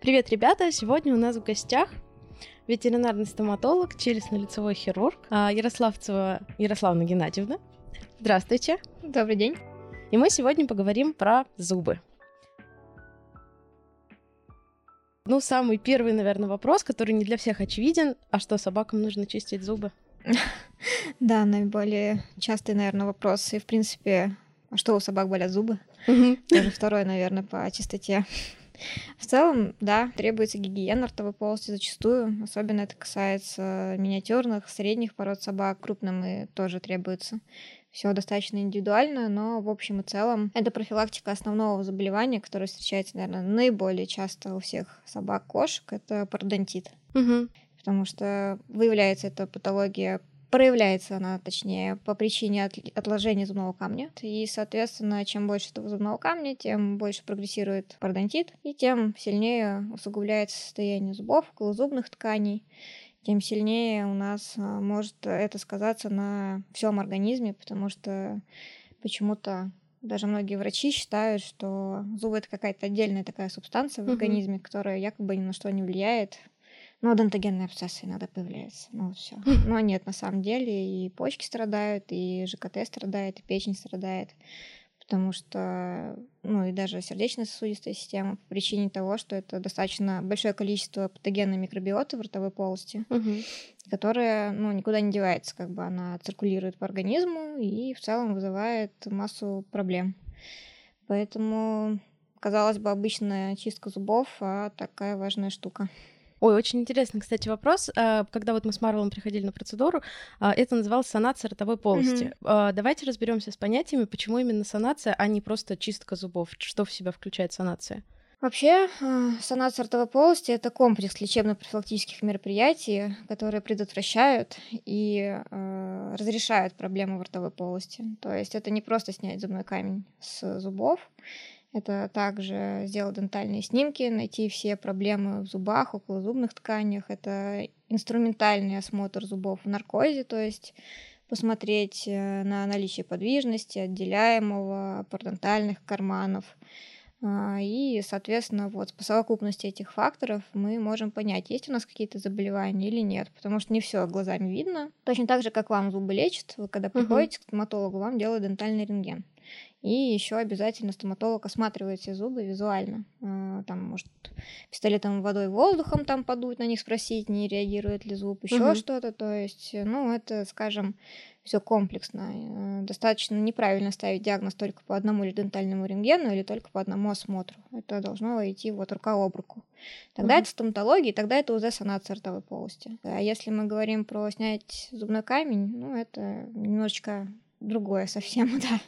Привет, ребята! Сегодня у нас в гостях ветеринарный стоматолог, челюстно-лицевой хирург а, Ярославцева Ярославна Геннадьевна. Здравствуйте! Добрый день! И мы сегодня поговорим про зубы. Ну, самый первый, наверное, вопрос, который не для всех очевиден. А что, собакам нужно чистить зубы? Да, наиболее частый, наверное, вопрос. И, в принципе, что у собак болят зубы? Даже второй, наверное, по чистоте. В целом, да, требуется гигиена ртовой полости зачастую. Особенно это касается миниатюрных, средних пород собак. Крупным и тоже требуется. Все достаточно индивидуально, но в общем и целом это профилактика основного заболевания, которое встречается, наверное, наиболее часто у всех собак, кошек, это пародонтит. Угу. Потому что выявляется эта патология проявляется она, точнее, по причине от, отложения зубного камня. И, соответственно, чем больше этого зубного камня, тем больше прогрессирует пародонтит, и тем сильнее усугубляется состояние зубов, зубных тканей тем сильнее у нас а, может это сказаться на всем организме, потому что почему-то даже многие врачи считают, что зубы это какая-то отдельная такая субстанция в организме, которая якобы ни на что не влияет. Ну, адентогенные абсцессы иногда появляются. Ну, все. Но нет, на самом деле и почки страдают, и ЖКТ страдает, и печень страдает потому что, ну и даже сердечно-сосудистая система по причине того, что это достаточно большое количество патогенной микробиоты в ротовой полости, угу. которая, ну, никуда не девается, как бы она циркулирует по организму и в целом вызывает массу проблем. Поэтому, казалось бы, обычная чистка зубов, а такая важная штука. Ой, очень интересный, кстати, вопрос. А, когда вот мы с Марвелом приходили на процедуру, а, это называлось санация ротовой полости. Mm-hmm. Давайте разберемся с понятиями, почему именно санация, а не просто чистка зубов. Что в себя включает санация? Вообще, санация ротовой полости — это комплекс лечебно-профилактических мероприятий, которые предотвращают и э, разрешают проблемы в ротовой полости. То есть это не просто снять зубной камень с зубов, это также сделать дентальные снимки, найти все проблемы в зубах, около зубных тканях. Это инструментальный осмотр зубов в наркозе, то есть посмотреть э, на наличие подвижности, отделяемого, пародонтальных карманов. А, и, соответственно, вот по совокупности этих факторов мы можем понять, есть у нас какие-то заболевания или нет, потому что не все глазами видно. Точно так же, как вам зубы лечат, вы когда приходите uh-huh. к стоматологу, вам делают дентальный рентген. И еще обязательно стоматолог осматривает все зубы визуально. А, там, может, пистолетом водой, воздухом там подуть, на них спросить, не реагирует ли зуб, еще угу. что-то. То есть, ну, это, скажем, все комплексно. Э, достаточно неправильно ставить диагноз только по одному или дентальному рентгену, или только по одному осмотру. Это должно идти вот рука об руку. Тогда угу. это стоматология, тогда это УЗ санация ротовой полости. А если мы говорим про снять зубной камень, ну, это немножечко другое совсем, да.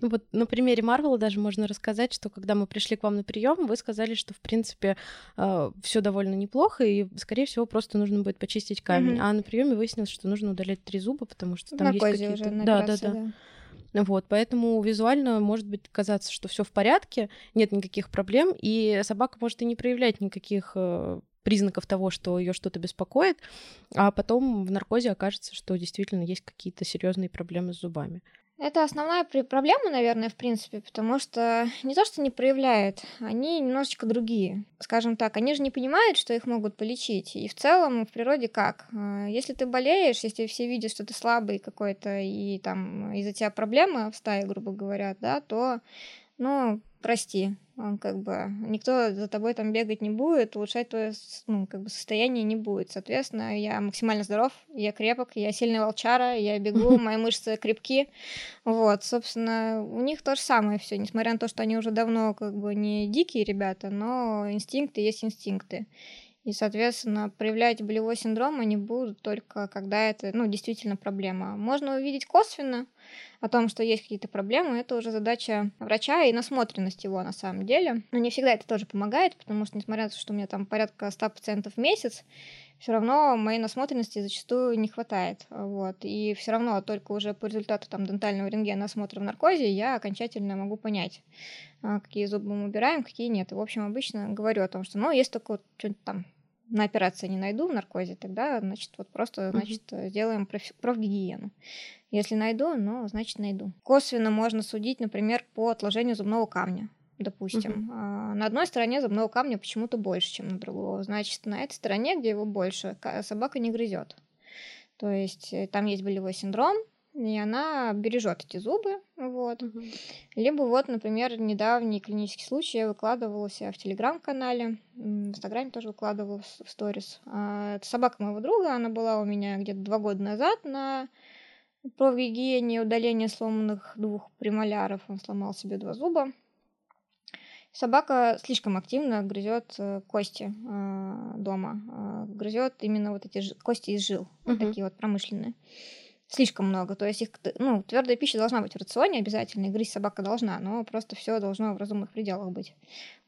Ну вот на примере Марвела даже можно рассказать, что когда мы пришли к вам на прием, вы сказали, что в принципе э, все довольно неплохо, и скорее всего просто нужно будет почистить камень. Mm-hmm. А на приеме выяснилось, что нужно удалять три зуба, потому что там на есть какие-то. Уже да, да, да. да. Вот, поэтому визуально может быть казаться, что все в порядке, нет никаких проблем, и собака может и не проявлять никаких э, признаков того, что ее что-то беспокоит, а потом в наркозе окажется, что действительно есть какие-то серьезные проблемы с зубами. Это основная проблема, наверное, в принципе, потому что не то, что не проявляет, они немножечко другие. Скажем так, они же не понимают, что их могут полечить. И в целом в природе как? А, если ты болеешь, если все видят, что ты слабый какой-то, и там из-за тебя проблемы в стае, грубо говоря, да, то, ну, прости, он как бы никто за тобой там бегать не будет, улучшать твое ну, как бы состояние не будет. Соответственно, я максимально здоров, я крепок, я сильный волчара, я бегу, мои мышцы крепки. Вот, собственно, у них то же самое все, несмотря на то, что они уже давно как бы не дикие ребята, но инстинкты есть инстинкты. И, соответственно, проявлять болевой синдром они будут только когда это, ну, действительно проблема. Можно увидеть косвенно о том, что есть какие-то проблемы, это уже задача врача и насмотренность его на самом деле. Но не всегда это тоже помогает, потому что, несмотря на то, что у меня там порядка 100 пациентов в месяц, все равно моей насмотренности зачастую не хватает. Вот. И все равно только уже по результату там, дентального рентгена осмотра в наркозе я окончательно могу понять, а, какие зубы мы убираем, какие нет. И, в общем, обычно говорю о том, что ну, есть только вот что-нибудь там на операции не найду в наркозе, тогда, значит, вот просто, значит, сделаем проф- профгигиену. Если найду, ну, значит, найду. Косвенно можно судить, например, по отложению зубного камня допустим. Uh-huh. на одной стороне зубного камня почему-то больше, чем на другого. Значит, на этой стороне, где его больше, собака не грызет. То есть э, там есть болевой синдром, и она бережет эти зубы, вот. Угу. Либо вот, например, недавний клинический случай я выкладывала себя в телеграм-канале, в инстаграме тоже выкладывала в сторис. А, это собака моего друга, она была у меня где-то два года назад на профгигиене удаления сломанных двух премоляров. Он сломал себе два зуба. Собака слишком активно грызет э, кости э, дома, э, грызет именно вот эти кости из жил, uh-huh. вот такие вот промышленные слишком много. То есть их, ну, твердая пища должна быть в рационе обязательно, и грызть собака должна, но просто все должно в разумных пределах быть.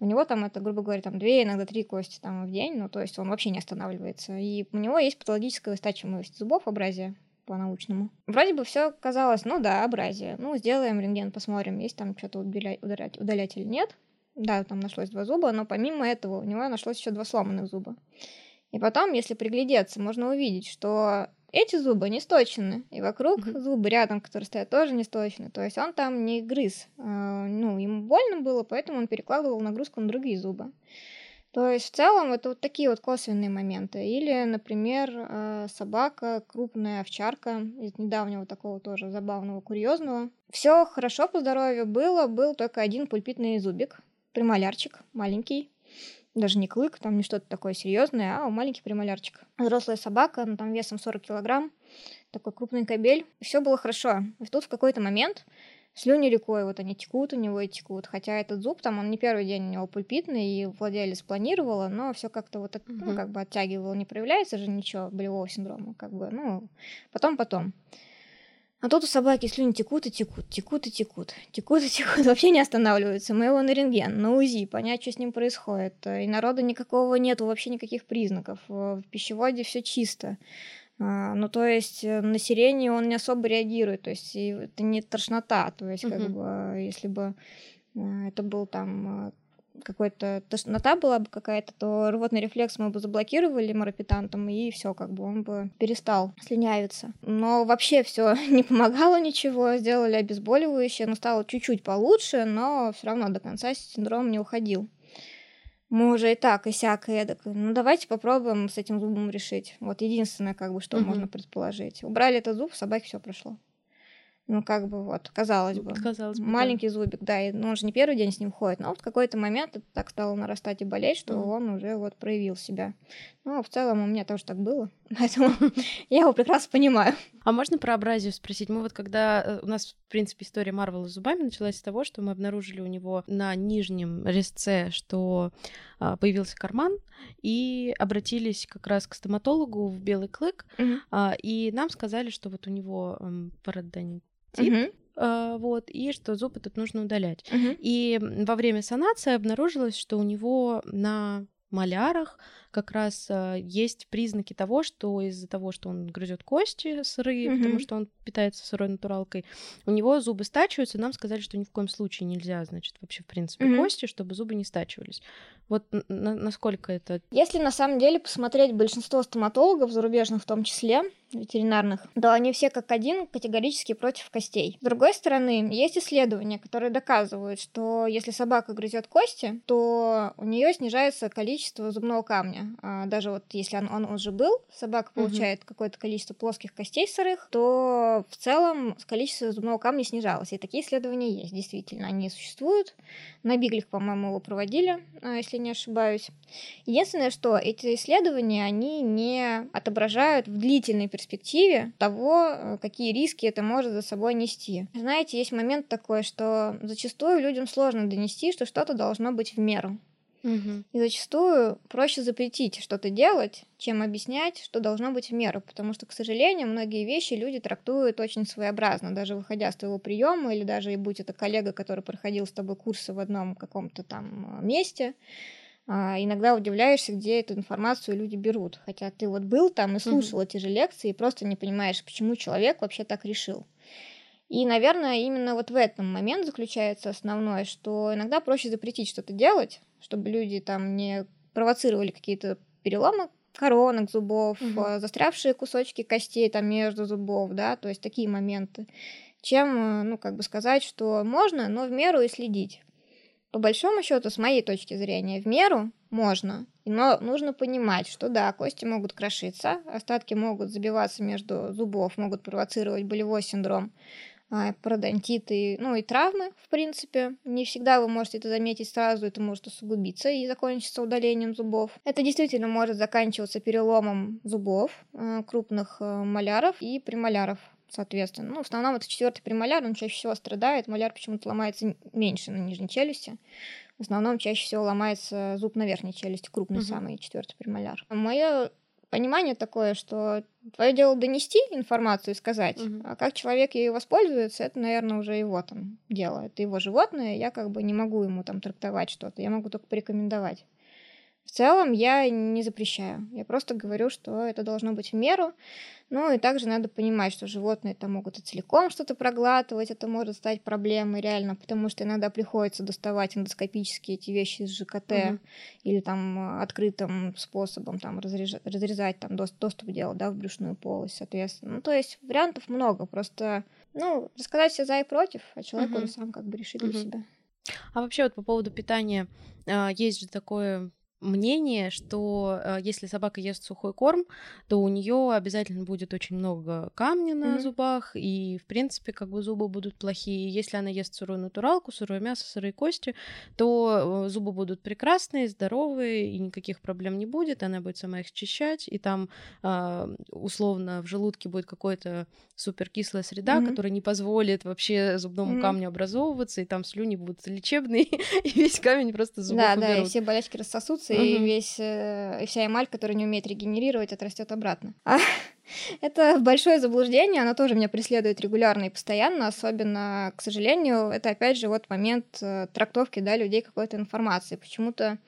У него там это, грубо говоря, там две, иногда три кости там в день, ну, то есть он вообще не останавливается. И у него есть патологическая выстачиваемость зубов, абразия по-научному. Вроде бы все казалось, ну да, абразия. Ну, сделаем рентген, посмотрим, есть там что-то удалять, удалять, удалять или нет. Да, там нашлось два зуба, но помимо этого у него нашлось еще два сломанных зуба. И потом, если приглядеться, можно увидеть, что эти зубы не сточены, и вокруг mm-hmm. зубы рядом, которые стоят, тоже не сточены. То есть он там не грыз. Э, ну, ему больно было, поэтому он перекладывал нагрузку на другие зубы. То есть в целом это вот такие вот косвенные моменты. Или, например, э, собака, крупная овчарка из недавнего такого тоже забавного, курьезного. Все хорошо по здоровью было, был только один пульпитный зубик, премолярчик, маленький, даже не клык, там не что-то такое серьезное, а маленький премолярчик. Взрослая собака, ну, там весом 40 килограмм, такой крупный кобель. И все было хорошо. И тут в какой-то момент слюни рекой, вот они текут у него и текут. Хотя этот зуб, там он не первый день у него пульпитный, и владелец планировала, но все как-то вот, ну, как бы оттягивало, не проявляется же ничего болевого синдрома, как бы, ну, потом-потом. А тут у собаки слюни текут и текут, текут и текут, текут и текут, вообще не останавливаются. Мы его на рентген, на УЗИ, понять, что с ним происходит. И народа никакого нету, вообще никаких признаков. В пищеводе все чисто. А, ну, то есть э, на сирени он не особо реагирует, то есть это не тошнота, то есть как бы если бы э, это был там э, какой-то тошнота была бы какая-то, то рвотный рефлекс мы бы заблокировали марапитантом, и все, как бы он бы перестал слюнявиться. Но вообще все не помогало ничего, сделали обезболивающее, но стало чуть-чуть получше, но все равно до конца синдром не уходил. Мы уже и так, и сяк, и эдак. Ну, давайте попробуем с этим зубом решить. Вот единственное, как бы, что угу. можно предположить. Убрали этот зуб, собаке все прошло. Ну, как бы вот, казалось бы. Казалось бы. Маленький да. зубик, да, и, ну, он же не первый день с ним ходит, но вот в какой-то момент это так стало нарастать и болеть, что mm. он уже вот проявил себя. Ну, в целом у меня тоже так было, поэтому я его прекрасно понимаю. А можно про абразию спросить? Мы вот когда... Э, у нас, в принципе, история Марвела с зубами началась с того, что мы обнаружили у него на нижнем резце, что а, появился карман, и обратились как раз к стоматологу в белый клык, mm-hmm. и нам сказали, что вот у него парадонтит, тип. Uh, вот, и что зуб этот нужно удалять. Uh-huh. И во время санации обнаружилось, что у него на малярах как раз а, есть признаки того, что из-за того, что он грызет кости сырые, mm-hmm. потому что он питается сырой натуралкой, у него зубы стачиваются. Нам сказали, что ни в коем случае нельзя, значит, вообще в принципе mm-hmm. кости, чтобы зубы не стачивались. Вот на- насколько это... Если на самом деле посмотреть большинство стоматологов, зарубежных в том числе, ветеринарных, то они все как один категорически против костей. С другой стороны, есть исследования, которые доказывают, что если собака грызет кости, то у нее снижается количество зубного камня. А, даже вот если он, он уже был, собака получает угу. какое-то количество плоских костей сырых, то в целом количество зубного камня снижалось. И такие исследования есть, действительно, они существуют. На Биглях, по-моему, его проводили, а, если не ошибаюсь. Единственное, что эти исследования, они не отображают в длительной перспективе того, какие риски это может за собой нести. Знаете, есть момент такой, что зачастую людям сложно донести, что что-то должно быть в меру. Угу. И зачастую проще запретить что-то делать, чем объяснять, что должно быть в меру. Потому что, к сожалению, многие вещи люди трактуют очень своеобразно, даже выходя с твоего приема, или даже и будь это коллега, который проходил с тобой курсы в одном каком-то там месте. А, иногда удивляешься, где эту информацию люди берут. Хотя ты вот был там и слушал mm-hmm. эти же лекции, и просто не понимаешь, почему человек вообще так решил. И, наверное, именно вот в этом момент заключается основное, что иногда проще запретить что-то делать, чтобы люди там не провоцировали какие-то переломы коронок зубов, э, застрявшие кусочки костей там между зубов, да, то есть такие моменты. Чем, э, ну, как бы сказать, что можно, но в меру и следить. По большому счету, с моей точки зрения, в меру можно, но нужно понимать, что да, кости могут крошиться, остатки могут забиваться между зубов, могут провоцировать болевой синдром, пародонтиты, ну и травмы, в принципе. Не всегда вы можете это заметить сразу, это может усугубиться и закончиться удалением зубов. Это действительно может заканчиваться переломом зубов, э, крупных э, маляров и премоляров соответственно. Ну, в основном это четвертый премоляр, он чаще всего страдает. Маляр почему-то ломается меньше на нижней челюсти. В основном чаще всего ломается зуб на верхней челюсти, крупный Мгм. самый четвертый премоляр. Мое понимание такое, что твое дело донести информацию и сказать, Мгм. а как человек ею воспользуется, это, наверное, уже его там дело. Это его животное, я как бы не могу ему там трактовать что-то, я могу только порекомендовать. В целом я не запрещаю. Я просто говорю, что это должно быть в меру. Ну и также надо понимать, что животные там могут и целиком что-то проглатывать, это может стать проблемой реально, потому что иногда приходится доставать эндоскопически эти вещи из ЖКТ Мгм. или там э, открытым способом там разрежа- разрезать там дос- доступ делать, да, в брюшную полость, соответственно. Ну то есть вариантов много, просто ну рассказать все за и против, а человек Мгм. уже сам как бы решит для Мгм. себя. А вообще вот по поводу питания, а, есть же такое мнение, что а, если собака ест сухой корм, то у нее обязательно будет очень много камня на Мгм. зубах, и в принципе как бы зубы будут плохие. Если она ест сырую натуралку, сырое мясо, сырые кости, то э, зубы будут прекрасные, здоровые, и никаких проблем не будет, она будет сама их счищать, и там а, условно в желудке будет какой-то суперкислая среда, Мгм. которая не позволит вообще зубному Мгм. камню образовываться, и там слюни будут лечебные, и весь камень просто зубов Да, да, и уберут. все болячки рассосутся, и Мгм. весь, э, и вся эмаль, которая не умеет регенерировать, отрастет обратно. А, это большое заблуждение, оно тоже меня преследует регулярно и постоянно, особенно, к сожалению, это опять же вот момент э, трактовки, да, людей какой-то информации. Почему-то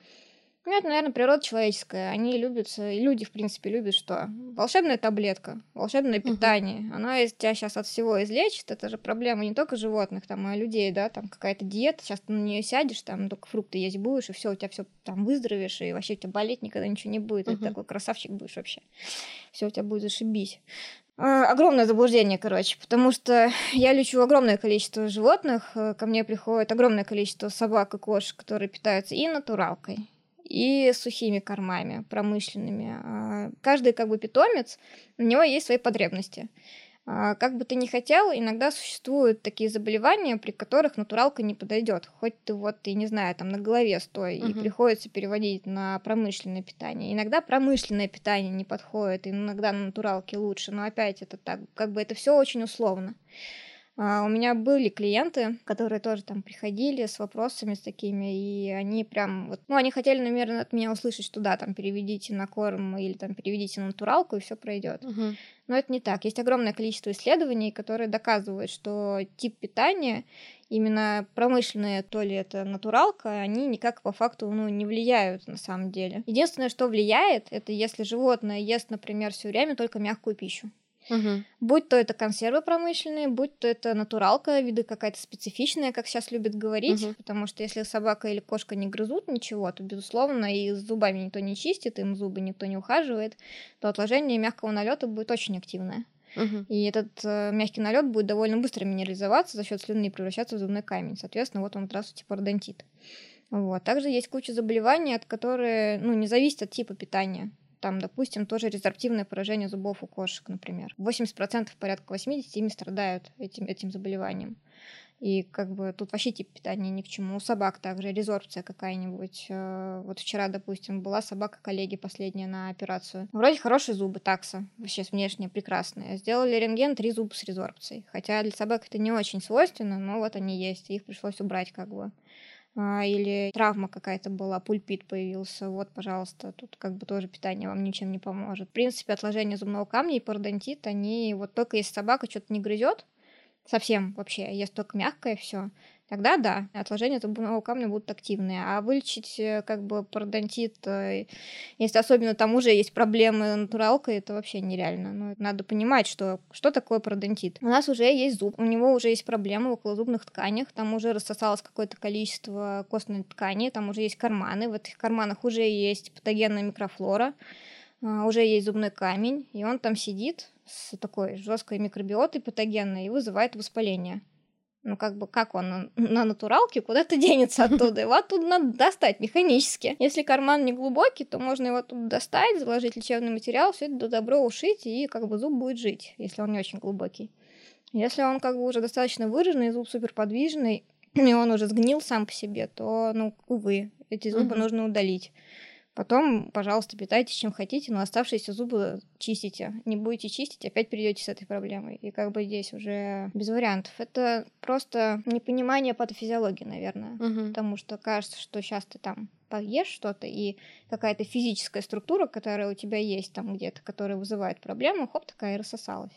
ну, это, наверное, природа человеческая. Они любят, и люди, в принципе, любят что? Волшебная таблетка, волшебное Мгм. питание. Оно из тебя сейчас от всего излечит. Это же проблема не только животных, там, а людей, да, там какая-то диета, сейчас ты на нее сядешь, там только фрукты есть будешь, и все, у тебя все там выздоровеешь, и вообще у тебя болеть никогда ничего не будет. Мгм. ты такой красавчик будешь вообще. Все у тебя будет зашибись. А, Огромное заблуждение, короче, потому что я лечу огромное количество животных, э, ко мне приходит огромное количество собак и кошек, которые питаются и натуралкой, и сухими кормами промышленными. А, Каждый как бы питомец, у него есть свои потребности. А, Как бы ты ни хотел, иногда существуют такие заболевания, при которых натуралка не подойдет. Хоть ты вот, я не знаю, там на голове стой, и Мгм. приходится переводить на промышленное питание. Иногда промышленное питание не подходит, и иногда на натуралке лучше, но опять это так, как бы это все очень условно. А, У меня были клиенты, которые тоже там приходили с вопросами с такими, и они прям вот, ну, они хотели, наверное, от меня услышать, что да, там переведите на корм или там переведите на натуралку, и все пройдет. Мгм. Но это не так. Есть огромное количество исследований, которые доказывают, что тип питания, именно промышленная, то ли это натуралка, они никак по факту ну, не влияют на самом деле. Единственное, что влияет, это если животное ест, например, все время только мягкую пищу. Мгм. Будь то это консервы промышленные, будь то это натуралка, виды какая-то специфичная, как сейчас любят говорить, Мгм. потому что если собака или кошка не грызут ничего, то, безусловно, и с зубами никто не чистит, им зубы никто не ухаживает, то отложение мягкого налета будет очень активное. Мгм. И этот э, мягкий налет будет довольно быстро минерализоваться за счет слюны и превращаться в зубной камень. Соответственно, вот он, здравствуйте, пародонтит. Вот. Также есть куча заболеваний, от которые ну, не зависит от типа питания. Там, допустим, тоже резорптивное поражение зубов у кошек, например. 80%, порядка 80% ими страдают этим, этим заболеванием. И как бы тут вообще тип питания ни к чему. У собак также резорбция какая-нибудь. Э, Вот вчера, допустим, была собака коллеги последняя на операцию. Вроде хорошие зубы, такса, вообще внешне прекрасные. Сделали рентген, три зуба с резорбцией. Хотя для собак это не очень свойственно, но вот они есть, их пришлось убрать как бы. А, Или травма какая-то была, пульпит появился, вот, пожалуйста, тут как бы тоже питание вам ничем не поможет. В принципе, отложение зубного камня и пародонтит, они вот только если собака что-то не грызет, совсем вообще, ест только мягкое все, Тогда да, отложения зубного камня будут активные. А вылечить э, как бы пародонтит, э, если особенно там уже есть проблемы натуралкой, это вообще нереально. Но надо понимать, что, что такое пародонтит. У нас уже есть зуб, у него уже есть проблемы в околозубных тканях, там уже рассосалось какое-то количество костной ткани, там уже есть карманы, в этих карманах уже есть патогенная микрофлора, а, уже есть зубной камень, и он там сидит с такой жесткой микробиотой патогенной и вызывает воспаление ну, как бы, как он на натуралке куда-то денется оттуда. Его оттуда надо достать механически. Если карман не глубокий, то можно его оттуда достать, заложить лечебный материал, все это добро ушить, и как бы зуб будет жить, если он не очень глубокий. Если он как бы уже достаточно выраженный, зуб суперподвижный, и он уже сгнил сам по себе, то, ну, увы, эти зубы нужно удалить. Потом, пожалуйста, питайтесь чем хотите, но оставшиеся зубы чистите. Не будете чистить, опять придете с этой проблемой. И как бы здесь уже без вариантов. Это просто непонимание патофизиологии, наверное. Угу. Потому что кажется, что сейчас ты там поешь что-то, и какая-то физическая структура, которая у тебя есть там где-то, которая вызывает проблему, хоп, такая и рассосалась.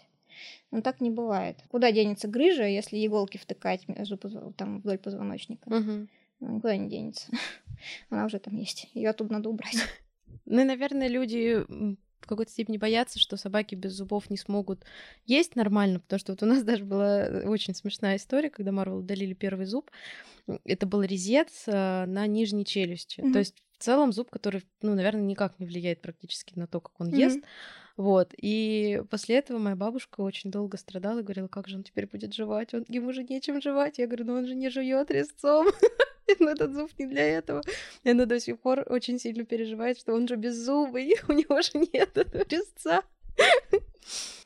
Но так не бывает. Куда денется грыжа, если иголки втыкать между, там, вдоль позвоночника? Угу. Никуда не денется. Она уже там есть. Ее оттуда надо убрать. Ну наверное, люди в какой-то степени боятся, что собаки без зубов не смогут есть нормально, потому что вот у нас даже была очень смешная история, когда Марвел удалили первый зуб. Это был резец э, на нижней челюсти. Mm-hmm. То есть в целом зуб, который, ну, наверное, никак не влияет практически на то, как он mm-hmm. ест. Вот. И после этого моя бабушка очень долго страдала и говорила, как же он теперь будет жевать? Он, ему же нечем жевать. Я говорю, ну он же не жует резцом. но этот зуб не для этого. И она до сих пор очень сильно переживает, что он же беззубый, у него же нет резца.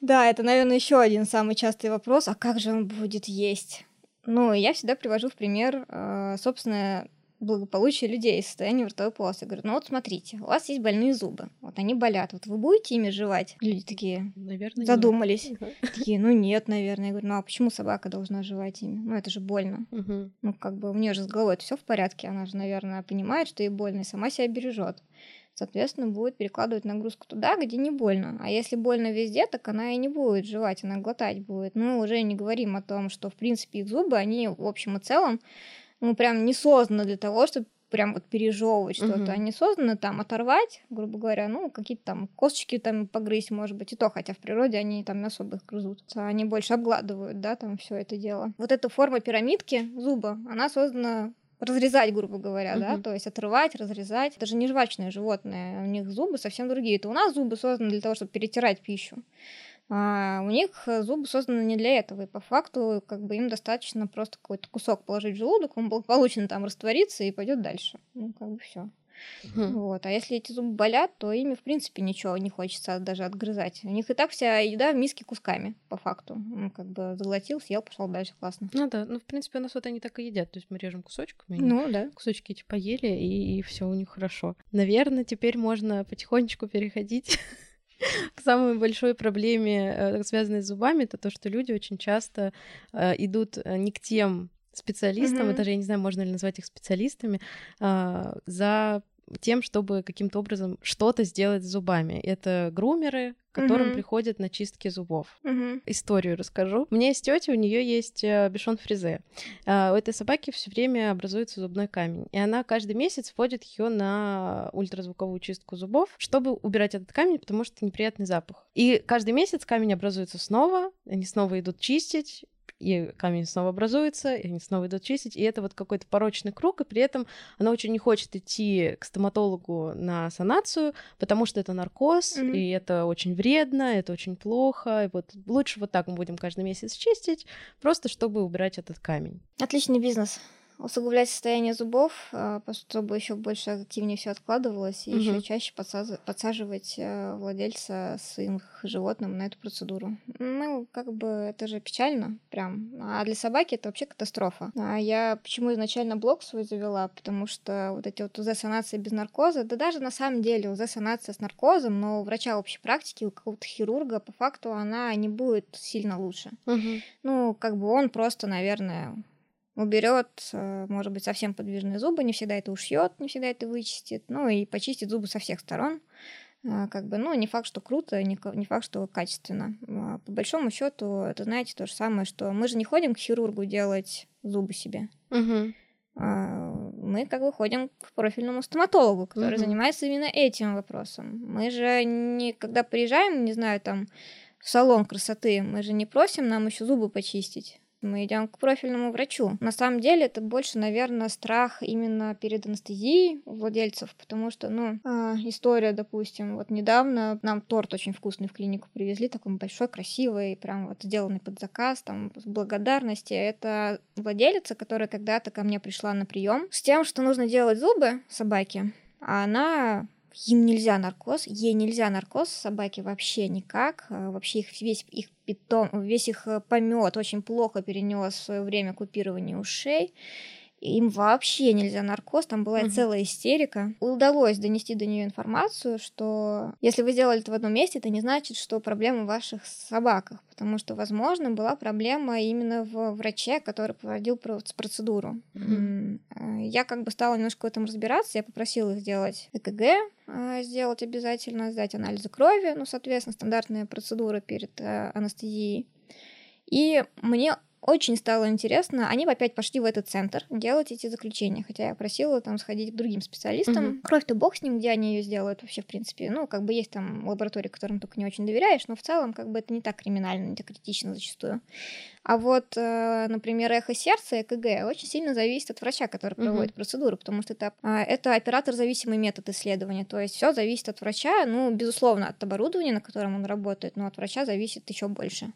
Да, это, наверное, еще один самый частый вопрос. А как же он будет есть? Ну, я всегда привожу в пример, э, собственно, благополучие людей, состояние ротовой полости. Я говорю, ну вот смотрите, у вас есть больные зубы, вот они болят, вот вы будете ими жевать? Люди такие наверное, задумались. Нет. Такие, ну нет, наверное. Я говорю, ну а почему собака должна жевать ими? Ну это же больно. Угу. Ну как бы у нее же с головой все в порядке, она же, наверное, понимает, что ей больно, и сама себя бережет. Соответственно, будет перекладывать нагрузку туда, где не больно. А если больно везде, так она и не будет жевать, она глотать будет. Ну, уже не говорим о том, что, в принципе, их зубы, они в общем и целом ну, прям не создано для того, чтобы прям вот пережевывать что-то. Они созданы там оторвать, грубо говоря, ну, какие-то там косточки там погрызть, может быть, и то, хотя в природе они там не особо их грызут. Они больше обгладывают, да, там все это дело. Вот эта форма пирамидки зуба, она создана разрезать, грубо говоря, uh-huh. да, то есть отрывать, разрезать. Это же не жвачное животное, у них зубы совсем другие. Это у нас зубы созданы для того, чтобы перетирать пищу. А у них э, зубы созданы не для этого, и по факту как бы им достаточно просто какой-то кусок положить в желудок, он благополучно там растворится и пойдет дальше. Ну, как бы все. Хм. Вот. А если эти зубы болят, то ими, в принципе, ничего не хочется даже отгрызать. У них и так вся еда в миске кусками, по факту. Ну, как бы заглотил, съел, пошел дальше, классно. Ну да, ну, в принципе, у нас вот они так и едят. То есть мы режем кусочками, ну, да. кусочки эти поели, и, и все у них хорошо. Наверное, теперь можно потихонечку переходить к самой большой проблеме, э, связанной с зубами, это то, что люди очень часто э, идут э, не к тем специалистам, mm-hmm. даже я не знаю, можно ли назвать их специалистами, а, за тем, чтобы каким-то образом что-то сделать с зубами. Это грумеры, которым mm-hmm. приходят на чистки зубов. Mm-hmm. Историю расскажу. У меня есть тетя, у нее есть э, бешон фризе. А, у этой собаки все время образуется зубной камень, и она каждый месяц вводит ее на ультразвуковую чистку зубов, чтобы убирать этот камень, потому что неприятный запах. И каждый месяц камень образуется снова, они снова идут чистить, и камень снова образуется, и они снова идут чистить, и это вот какой-то порочный круг, и при этом она очень не хочет идти к стоматологу на санацию, потому что это наркоз, mm-hmm. и это очень вредно, это очень плохо, и вот лучше вот так мы будем каждый месяц чистить, просто чтобы убирать этот камень. Отличный бизнес усугублять состояние зубов, а, чтобы еще больше активнее все откладывалось, и угу. еще чаще подсаживать э, владельца с их животным на эту процедуру. Ну, как бы это же печально, прям. А для собаки это вообще катастрофа. А я почему изначально блог свой завела, потому что вот эти вот УЗ-санации без наркоза, да даже на самом деле УЗ-санация с наркозом, но у врача общей практики, у какого-то хирурга, по факту она не будет сильно лучше. Угу. Ну, как бы он просто, наверное, уберет, э, может быть, совсем подвижные зубы, не всегда это ушьет, не всегда это вычистит, ну и почистит зубы со всех сторон. А, как бы, ну, не факт, что круто, не, не факт, что качественно. А, по большому счету, это, знаете, то же самое, что мы же не ходим к хирургу делать зубы себе. Угу. Мы как бы ходим к профильному стоматологу, который угу. занимается именно этим вопросом. Мы же не, когда приезжаем, не знаю, там, в салон красоты, мы же не просим нам еще зубы почистить мы идем к профильному врачу. На самом деле это больше, наверное, страх именно перед анестезией владельцев, потому что, ну, э, история, допустим, вот недавно нам торт очень вкусный в клинику привезли, такой большой, красивый, прям вот сделанный под заказ, там, с благодарности. Это владелица, которая когда-то ко мне пришла на прием с тем, что нужно делать зубы собаке, а она им нельзя наркоз, ей нельзя наркоз, собаке вообще никак, а, вообще их весь их питом, весь их э, помет очень плохо перенес в свое время купирование ушей, им вообще нельзя наркоз, там была угу. целая истерика. Удалось донести до нее информацию, что если вы сделали это в одном месте, это не значит, что проблема в ваших собаках, потому что, возможно, была проблема именно в враче, который проводил процедуру. Угу. Я как бы стала немножко в этом разбираться, я попросила их сделать ЭКГ, э, сделать обязательно, сдать анализы крови, ну, соответственно, стандартная процедура перед э, анестезией. И мне очень стало интересно. Они опять пошли в этот центр делать эти заключения, хотя я просила там сходить к другим специалистам. Угу. Кровь-то бог с ним, где они ее сделают вообще, в принципе. Ну, как бы есть там лаборатории, которым только не очень доверяешь, но в целом как бы это не так криминально, не так критично зачастую. А вот, э, например, эхо сердца, ЭКГ, очень сильно зависит от врача, который проводит угу. процедуру, потому что это, а, это оператор-зависимый метод исследования. То есть все зависит от врача, ну, безусловно, от оборудования, на котором он работает, но от врача зависит еще больше.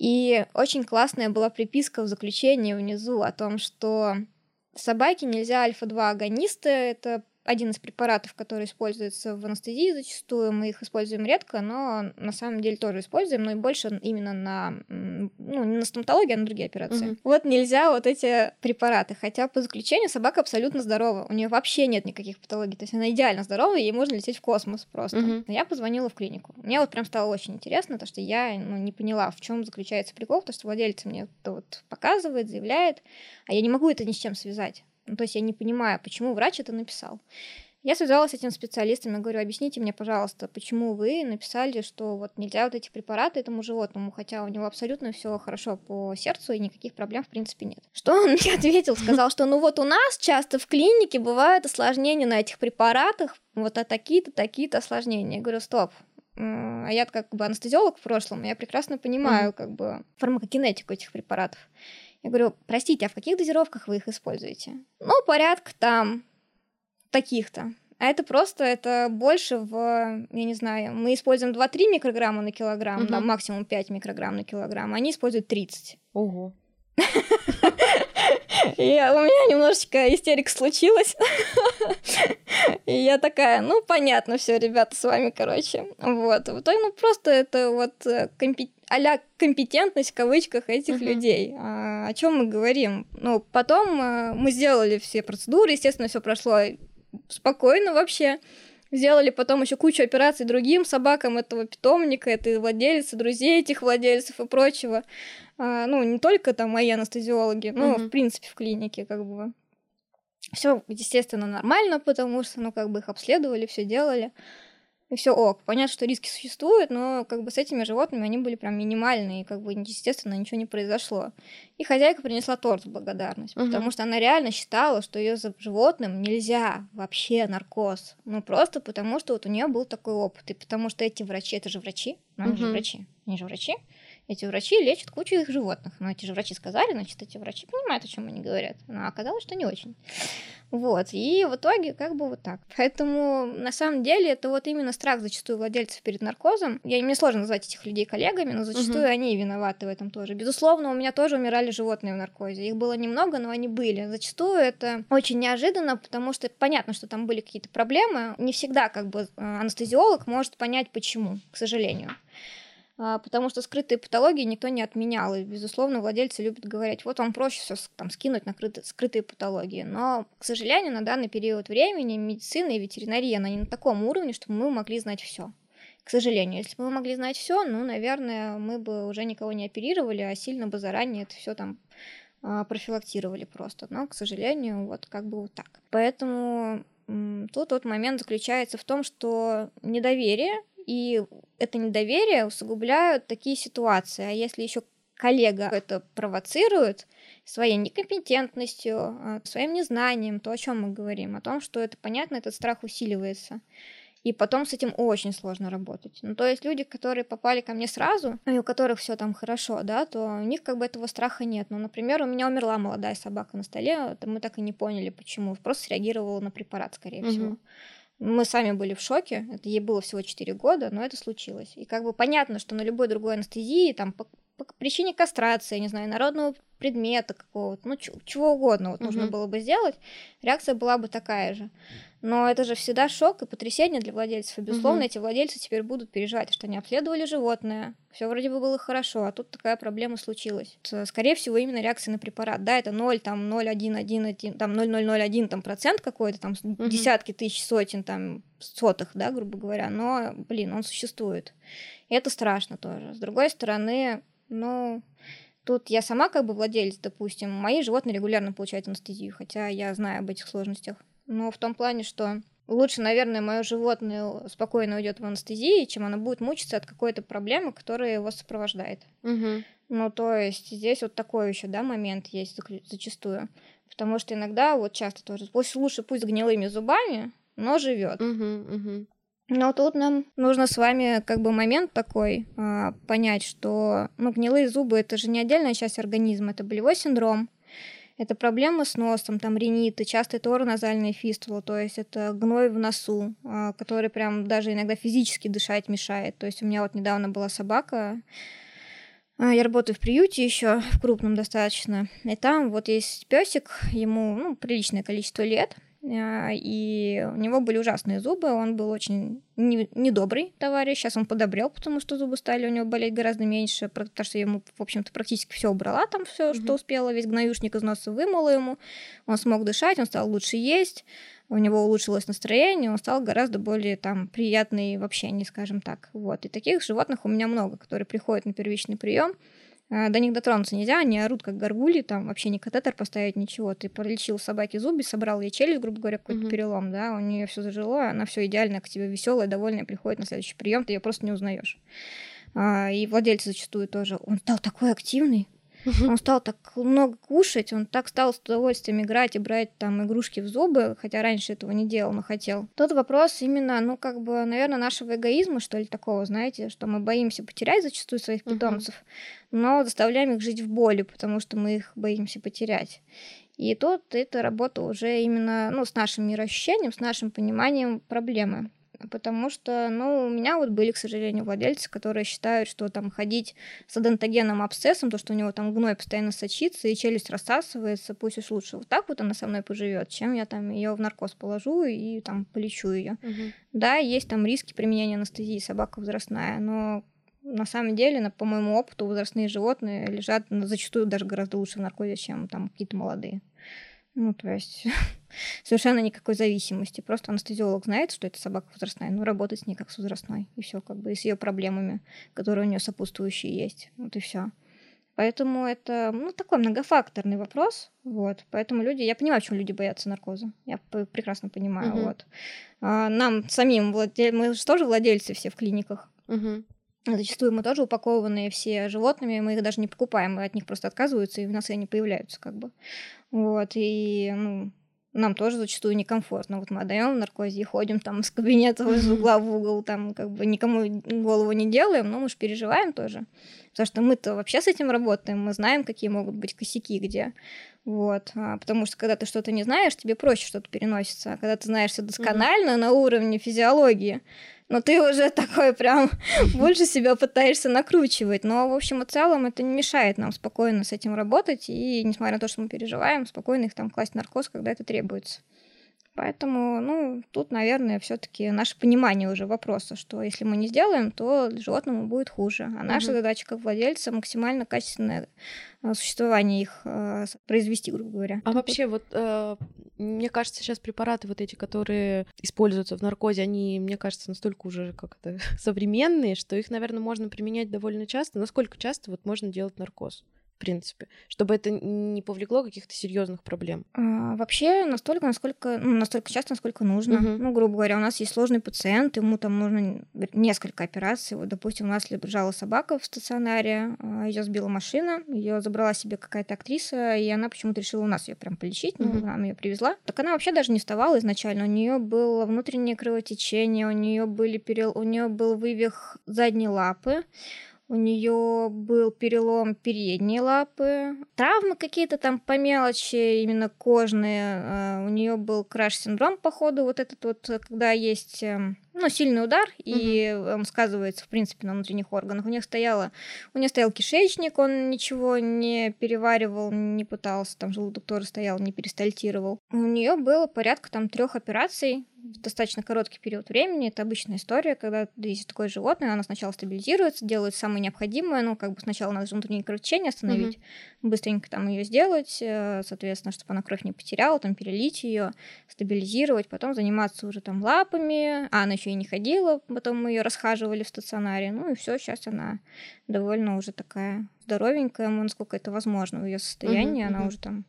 И очень классная была приписка в заключении внизу о том, что собаке нельзя альфа-2 агонисты, это один из препаратов, который используется в анестезии зачастую. Мы их используем редко, но на самом деле тоже используем, но и больше именно на, ну, не на стоматологию, а на другие операции. Угу. Вот нельзя вот эти препараты. Хотя по заключению собака абсолютно здорова. У нее вообще нет никаких патологий. То есть она идеально здорова, и ей можно лететь в космос просто. Угу. Я позвонила в клинику. Мне вот прям стало очень интересно, то что я ну, не поняла, в чем заключается прикол, потому что владелец мне это вот показывает, заявляет, а я не могу это ни с чем связать. Ну, то есть я не понимаю, почему врач это написал. Я связалась с этим специалистом, я говорю, объясните мне, пожалуйста, почему вы написали, что вот нельзя вот эти препараты этому животному, хотя у него абсолютно все хорошо по сердцу и никаких проблем в принципе нет. Что он мне ответил? Сказал, что ну вот у нас часто в клинике бывают осложнения на этих препаратах, вот а такие-то, такие-то осложнения. Я говорю, стоп, а я как бы анестезиолог в прошлом, я прекрасно понимаю mm-hmm. как бы фармакокинетику этих препаратов. Я говорю, простите, а в каких дозировках вы их используете? Ну, порядка там таких-то. А это просто, это больше в, я не знаю, мы используем 2-3 микрограмма на килограмм, угу. да, максимум 5 микрограмм на килограмм, они используют 30. Ого. И у меня немножечко истерика случилась. И я такая, ну, понятно все, ребята, с вами, короче. Вот. В итоге, ну, просто это вот э, компетентность а компетентность в кавычках этих uh-huh. людей. А, о чем мы говорим? Ну, потом а, мы сделали все процедуры, естественно, все прошло спокойно вообще. Сделали потом еще кучу операций другим собакам этого питомника, этой владельца, друзей этих владельцев и прочего. А, ну, не только там мои анестезиологи, но, uh-huh. в принципе, в клинике как бы. Все, естественно, нормально, потому что, ну, как бы их обследовали, все делали и все ок. Понятно, что риски существуют, но как бы с этими животными они были прям минимальные, и как бы, естественно, ничего не произошло. И хозяйка принесла торт в благодарность, угу. потому что она реально считала, что ее животным нельзя вообще наркоз. Ну, просто потому что вот у нее был такой опыт, и потому что эти врачи, это же врачи, ну, они угу. же врачи, они же врачи, эти врачи лечат кучу их животных. Но эти же врачи сказали, значит, эти врачи понимают, о чем они говорят. Но оказалось, что не очень. Вот. И в итоге как бы вот так. Поэтому на самом деле это вот именно страх зачастую владельцев перед наркозом. Я, мне сложно назвать этих людей коллегами, но зачастую угу. они виноваты в этом тоже. Безусловно, у меня тоже умирали животные в наркозе. Их было немного, но они были. Зачастую это очень неожиданно, потому что понятно, что там были какие-то проблемы. Не всегда как бы э, анестезиолог может понять, почему, к сожалению. А, потому что скрытые патологии никто не отменял, и, безусловно, владельцы любят говорить, вот вам проще все там скинуть на скрытые патологии, но, к сожалению, на данный период времени медицина и ветеринария, она не на таком уровне, чтобы мы могли знать все. К сожалению, если бы мы могли знать все, ну, наверное, мы бы уже никого не оперировали, а сильно бы заранее это все там а, профилактировали просто. Но, к сожалению, вот как бы вот так. Поэтому тут тот момент заключается в том, что недоверие, и это недоверие усугубляют такие ситуации. А если еще коллега это провоцирует своей некомпетентностью, а, своим незнанием, то о чем мы говорим? О том, что это понятно, этот страх усиливается. И потом с этим очень сложно работать. Ну, то есть люди, которые попали ко мне сразу, и у которых все там хорошо, да, то у них как бы этого страха нет. Ну, например, у меня умерла молодая собака на столе, это мы так и не поняли, почему. Просто среагировала на препарат, скорее угу. всего. Мы сами были в шоке, это ей было всего 4 года, но это случилось. И как бы понятно, что на любой другой анестезии, там, по, по причине кастрации, не знаю, народного предмета какого-то, ну, чего угодно вот угу. нужно было бы сделать, реакция была бы такая же. Но это же всегда шок и потрясение для владельцев. И, безусловно, угу. эти владельцы теперь будут переживать, что они обследовали животное, все вроде бы было хорошо, а тут такая проблема случилась. Скорее всего, именно реакция на препарат. Да, это 0, там 0,1, там 0,001 там, процент какой-то, там угу. десятки тысяч, сотен, там сотых, да, грубо говоря, но, блин, он существует. И это страшно тоже. С другой стороны, ну, тут я сама как бы владелец, допустим, мои животные регулярно получают анестезию, хотя я знаю об этих сложностях. Но в том плане, что лучше, наверное, мое животное спокойно уйдет в анестезии, чем оно будет мучиться от какой-то проблемы, которая его сопровождает. Угу. Ну, то есть здесь вот такой еще, да, момент есть зачастую. Потому что иногда, вот часто тоже, пусть лучше пусть с гнилыми зубами, но живет. Угу, угу. Но тут нам нужно с вами как бы момент такой а, понять, что ну, гнилые зубы это же не отдельная часть организма, это болевой синдром, это проблемы с носом, там риниты, часто это ороназальная фистула, то есть это гной в носу, а, который прям даже иногда физически дышать мешает. То есть у меня вот недавно была собака, а, я работаю в приюте еще, в крупном достаточно. И там вот есть песик, ему ну, приличное количество лет. А, и у него были ужасные зубы, он был очень недобрый товарищ, сейчас он подобрел, потому что зубы стали у него болеть гораздо меньше, потому что я ему, в общем-то, практически все убрала там, все, mm-hmm. что успела, весь гноюшник из носа вымыла ему, он смог дышать, он стал лучше есть, у него улучшилось настроение, он стал гораздо более там приятный в общении, скажем так. Вот. И таких животных у меня много, которые приходят на первичный прием, до них дотронуться нельзя, они орут как горгули, там вообще не катетер поставить, ничего. Ты полечил собаке зубы, собрал ей челюсть, грубо говоря, какой-то mm-hmm. перелом, да, у нее все зажило, она все идеально к тебе веселая, довольная, приходит на следующий прием, ты ее просто не узнаешь. А, и владельцы зачастую тоже. Он стал такой активный, он стал так много кушать, он так стал с удовольствием играть и брать там игрушки в зубы, хотя раньше этого не делал, но хотел. Тот вопрос именно, ну, как бы, наверное, нашего эгоизма, что ли, такого, знаете, что мы боимся потерять зачастую своих питомцев, но заставляем их жить в боли, потому что мы их боимся потерять. И тут это работа уже именно ну, с нашим мироощущением, с нашим пониманием проблемы потому что, ну, у меня вот были, к сожалению, владельцы, которые считают, что там ходить с адентогенным абсцессом, то, что у него там гной постоянно сочится и челюсть рассасывается, пусть уж лучше вот так вот она со мной поживет, чем я там ее в наркоз положу и там полечу ее. Угу. Да, есть там риски применения анестезии, собака возрастная, но на самом деле, на, по моему опыту, возрастные животные лежат зачастую даже гораздо лучше в наркозе, чем там какие-то молодые. Ну, то есть совершенно никакой зависимости. Просто анестезиолог знает, что это собака возрастная, ну, работает с ней как с возрастной. И все, как бы, и с ее проблемами, которые у нее сопутствующие есть. Вот и все. Поэтому это, ну, такой многофакторный вопрос, вот. Поэтому люди, я понимаю, почему люди боятся наркоза. Я прекрасно понимаю, uh-huh. вот. А, нам самим, владель... мы же тоже владельцы все в клиниках. Uh-huh. Зачастую мы тоже упакованные все животными, мы их даже не покупаем, мы от них просто отказываются, и у нас они появляются, как бы. Вот, и, ну, нам тоже зачастую некомфортно. Вот мы отдаем в наркозе и ходим там с кабинета из угла в угол, там как бы никому голову не делаем, но мы же переживаем тоже. Потому что мы-то вообще с этим работаем, мы знаем, какие могут быть косяки где. Вот. А, потому что когда ты что-то не знаешь, тебе проще что-то переносится. А когда ты знаешь все досконально mm-hmm. на уровне физиологии, но ты уже такой прям больше себя пытаешься накручивать. Но, в общем и целом, это не мешает нам спокойно с этим работать, и, несмотря на то, что мы переживаем, спокойно их там класть наркоз, когда это требуется. Поэтому, ну, тут, наверное, все-таки наше понимание уже вопроса, что если мы не сделаем, то животному будет хуже. А наша угу. задача как владельца максимально качественное э, существование их э, произвести, грубо говоря. А вообще, вот э, мне кажется, сейчас препараты вот эти, которые используются в наркозе, они, мне кажется, настолько уже как-то современные, что их, наверное, можно применять довольно часто. Насколько часто вот можно делать наркоз? Принципе, чтобы это не повлекло каких-то серьезных проблем? А, вообще настолько, насколько, ну, настолько часто, насколько нужно. Угу. Ну, грубо говоря, у нас есть сложный пациент, ему там нужно несколько операций. Вот, допустим, у нас лежала собака в стационаре, а, ее сбила машина, ее забрала себе какая-то актриса, и она почему-то решила у нас ее прям полечить, угу. ну, нам ее привезла. Так она вообще даже не вставала изначально, у нее было внутреннее кровотечение, у нее были перел... у нее был вывих задней лапы, у нее был перелом передней лапы, травмы какие-то там по мелочи, именно кожные. А, у нее был краш-синдром, походу, вот этот вот, когда есть эм, ну, сильный удар, и угу. он сказывается, в принципе, на внутренних органах. У нее стояла, у нее стоял кишечник, он ничего не переваривал, не пытался, там желудок тоже стоял, не перистальтировал. У нее было порядка там трех операций в достаточно короткий период времени. Это обычная история, когда есть такое животное, оно сначала стабилизируется, делает самое необходимое, ну, как бы сначала надо же внутреннее кровотечение остановить, угу. быстренько там ее сделать, э, соответственно, чтобы она кровь не потеряла, там перелить ее, стабилизировать, потом заниматься уже там лапами, а она еще и не ходила, потом мы ее расхаживали в стационаре, ну и все, сейчас она довольно уже такая здоровенькая, насколько это возможно в ее состоянии, uh-huh, она uh-huh. уже там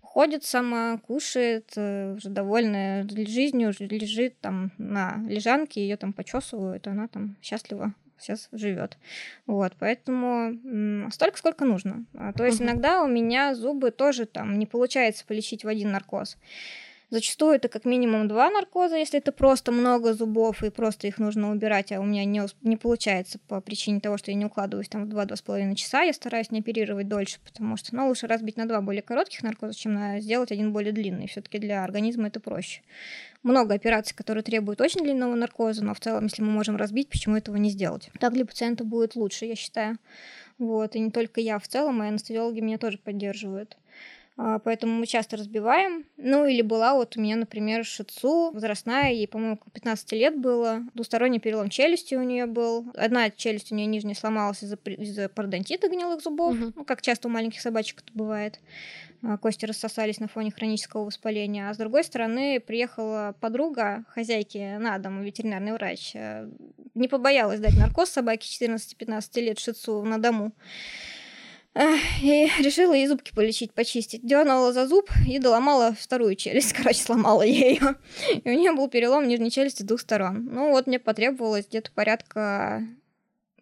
ходит сама, кушает, э, уже довольная жизнью, уже лежит там на лежанке, ее там почесывают, она там счастлива сейчас живет. Вот, поэтому столько, сколько нужно. А, то есть uh-huh. иногда у меня зубы тоже там не получается полечить в один наркоз. Зачастую это как минимум два наркоза, если это просто много зубов и просто их нужно убирать, а у меня не, не получается по причине того, что я не укладываюсь там в 2-2,5 часа, я стараюсь не оперировать дольше, потому что, ну, лучше разбить на два более коротких наркоза, чем на сделать один более длинный. все таки для организма это проще. Много операций, которые требуют очень длинного наркоза, но в целом, если мы можем разбить, почему этого не сделать? Так для пациента будет лучше, я считаю. Вот, и не только я в целом, мои анестезиологи меня тоже поддерживают. А, поэтому мы часто разбиваем. Ну, или была вот у меня, например, шицу, возрастная, ей, по-моему, около 15 лет было. Двусторонний перелом челюсти у нее был. Одна челюсть у нее нижняя сломалась из-за, из пародонтита гнилых зубов, угу. ну, как часто у маленьких собачек это бывает. А, кости рассосались на фоне хронического воспаления. А с другой стороны, приехала подруга хозяйки на дом, ветеринарный врач. А, не побоялась дать наркоз собаке 14-15 лет шицу на дому. И решила ей зубки полечить, почистить. Дернула за зуб и доломала вторую челюсть. Короче, сломала ее. И у нее был перелом нижней челюсти с двух сторон. Ну вот мне потребовалось где-то порядка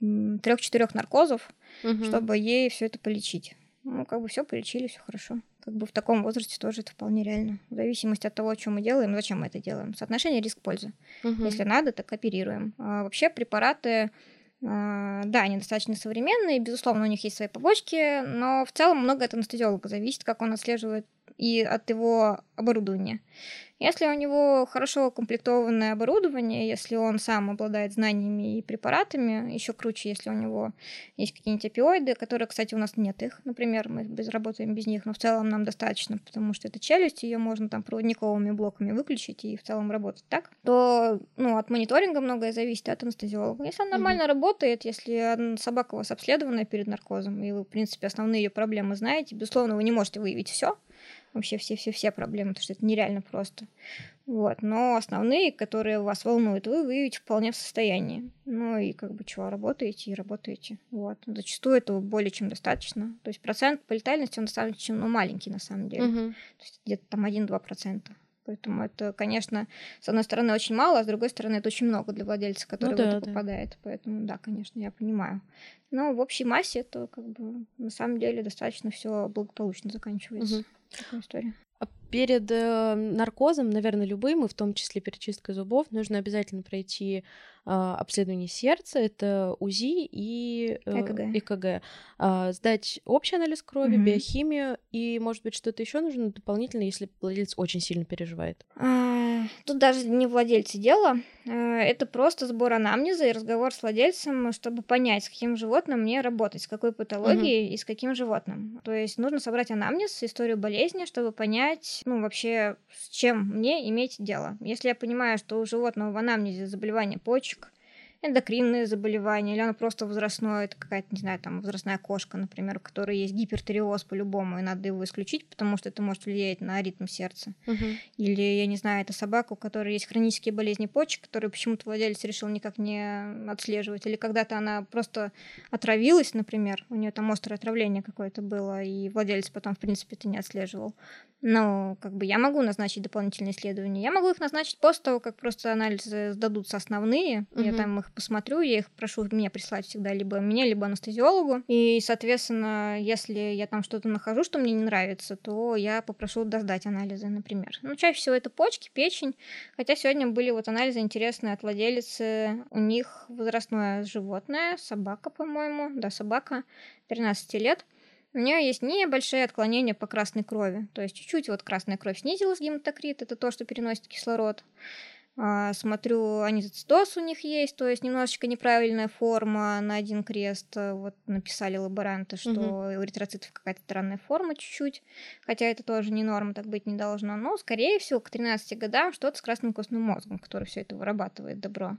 трех-четырех наркозов, угу. чтобы ей все это полечить. Ну, как бы все полечили, все хорошо. Как бы в таком возрасте тоже это вполне реально. В зависимости от того, что мы делаем, зачем мы это делаем. Соотношение риск-польза. Угу. Если надо, так оперируем. А вообще препараты да, они достаточно современные, безусловно, у них есть свои побочки, но в целом много от анестезиолога зависит, как он отслеживает и от его оборудования. Если у него хорошо укомплектованное оборудование, если он сам обладает знаниями и препаратами, еще круче, если у него есть какие-нибудь опиоиды, которые, кстати, у нас нет их, например, мы без, работаем без них, но в целом нам достаточно, потому что это челюсть, ее можно там проводниковыми блоками выключить и в целом работать так, то ну, от мониторинга многое зависит от анестезиолога. Если он нормально mm-hmm. работает, если собака у вас обследованная перед наркозом, и вы, в принципе, основные ее проблемы знаете, безусловно, вы не можете выявить все, вообще все-все-все проблемы, потому что это нереально просто. Вот. Но основные, которые вас волнуют, вы выявить вполне в состоянии. Ну и как бы чего, работаете и работаете. Вот. Зачастую этого более чем достаточно. То есть процент по летальности, он достаточно ну, маленький на самом деле. Угу. То есть где-то там 1-2%. Поэтому это, конечно, с одной стороны очень мало, а с другой стороны это очень много для владельца, который ну, да, в это да. попадает. Поэтому да, конечно, я понимаю. Но в общей массе это как бы на самом деле достаточно все благополучно заканчивается. Угу. Такая история. А перед э, наркозом, наверное, любым, и в том числе перечисткой зубов, нужно обязательно пройти обследование сердца, это УЗИ и э, ЭКГ. ЭКГ. Э, сдать общий анализ крови, угу. биохимию, и, может быть, что-то еще нужно дополнительно, если владелец очень сильно переживает. А, тут даже не владельцы дела, Э, это просто сбор анамнеза и разговор с владельцем, чтобы понять, с каким животным мне работать, с какой патологией угу. и с каким животным. То есть нужно собрать анамнез, историю болезни, чтобы понять, ну, вообще, с чем мне иметь дело. Если я понимаю, что у животного в анамнезе заболевание почек, эндокринные заболевания, или оно просто возрастное, это какая-то, не знаю, там, возрастная кошка, например, у которой есть гипертериоз по-любому, и надо его исключить, потому что это может влиять на ритм сердца. Угу. Или, я не знаю, это собака, у которой есть хронические болезни почек, которые почему-то владелец решил никак не отслеживать. Или когда-то она просто отравилась, например, у нее там острое отравление какое-то было, и владелец потом, в принципе, это не отслеживал. Но как бы я могу назначить дополнительные исследования. Я могу их назначить после того, как просто анализы сдадутся основные. Угу. Я там их посмотрю, я их прошу меня прислать всегда либо мне, либо анестезиологу. И, соответственно, если я там что-то нахожу, что мне не нравится, то я попрошу досдать анализы, например. Ну, чаще всего это почки, печень. Хотя сегодня были вот анализы интересные от владелицы. У них возрастное животное, собака, по-моему. Да, собака, 13 лет. У нее есть небольшие отклонения по красной крови. То есть чуть-чуть вот красная кровь снизилась, гематокрит, это то, что переносит кислород. А, смотрю, анизоцитоз у них есть, то есть немножечко неправильная форма на один крест. Вот написали лаборанты, что угу. у эритроцитов какая-то странная форма чуть-чуть, хотя это тоже не норма, так быть не должно. Но, скорее всего, к 13 годам что-то с красным костным мозгом, который все это вырабатывает добро.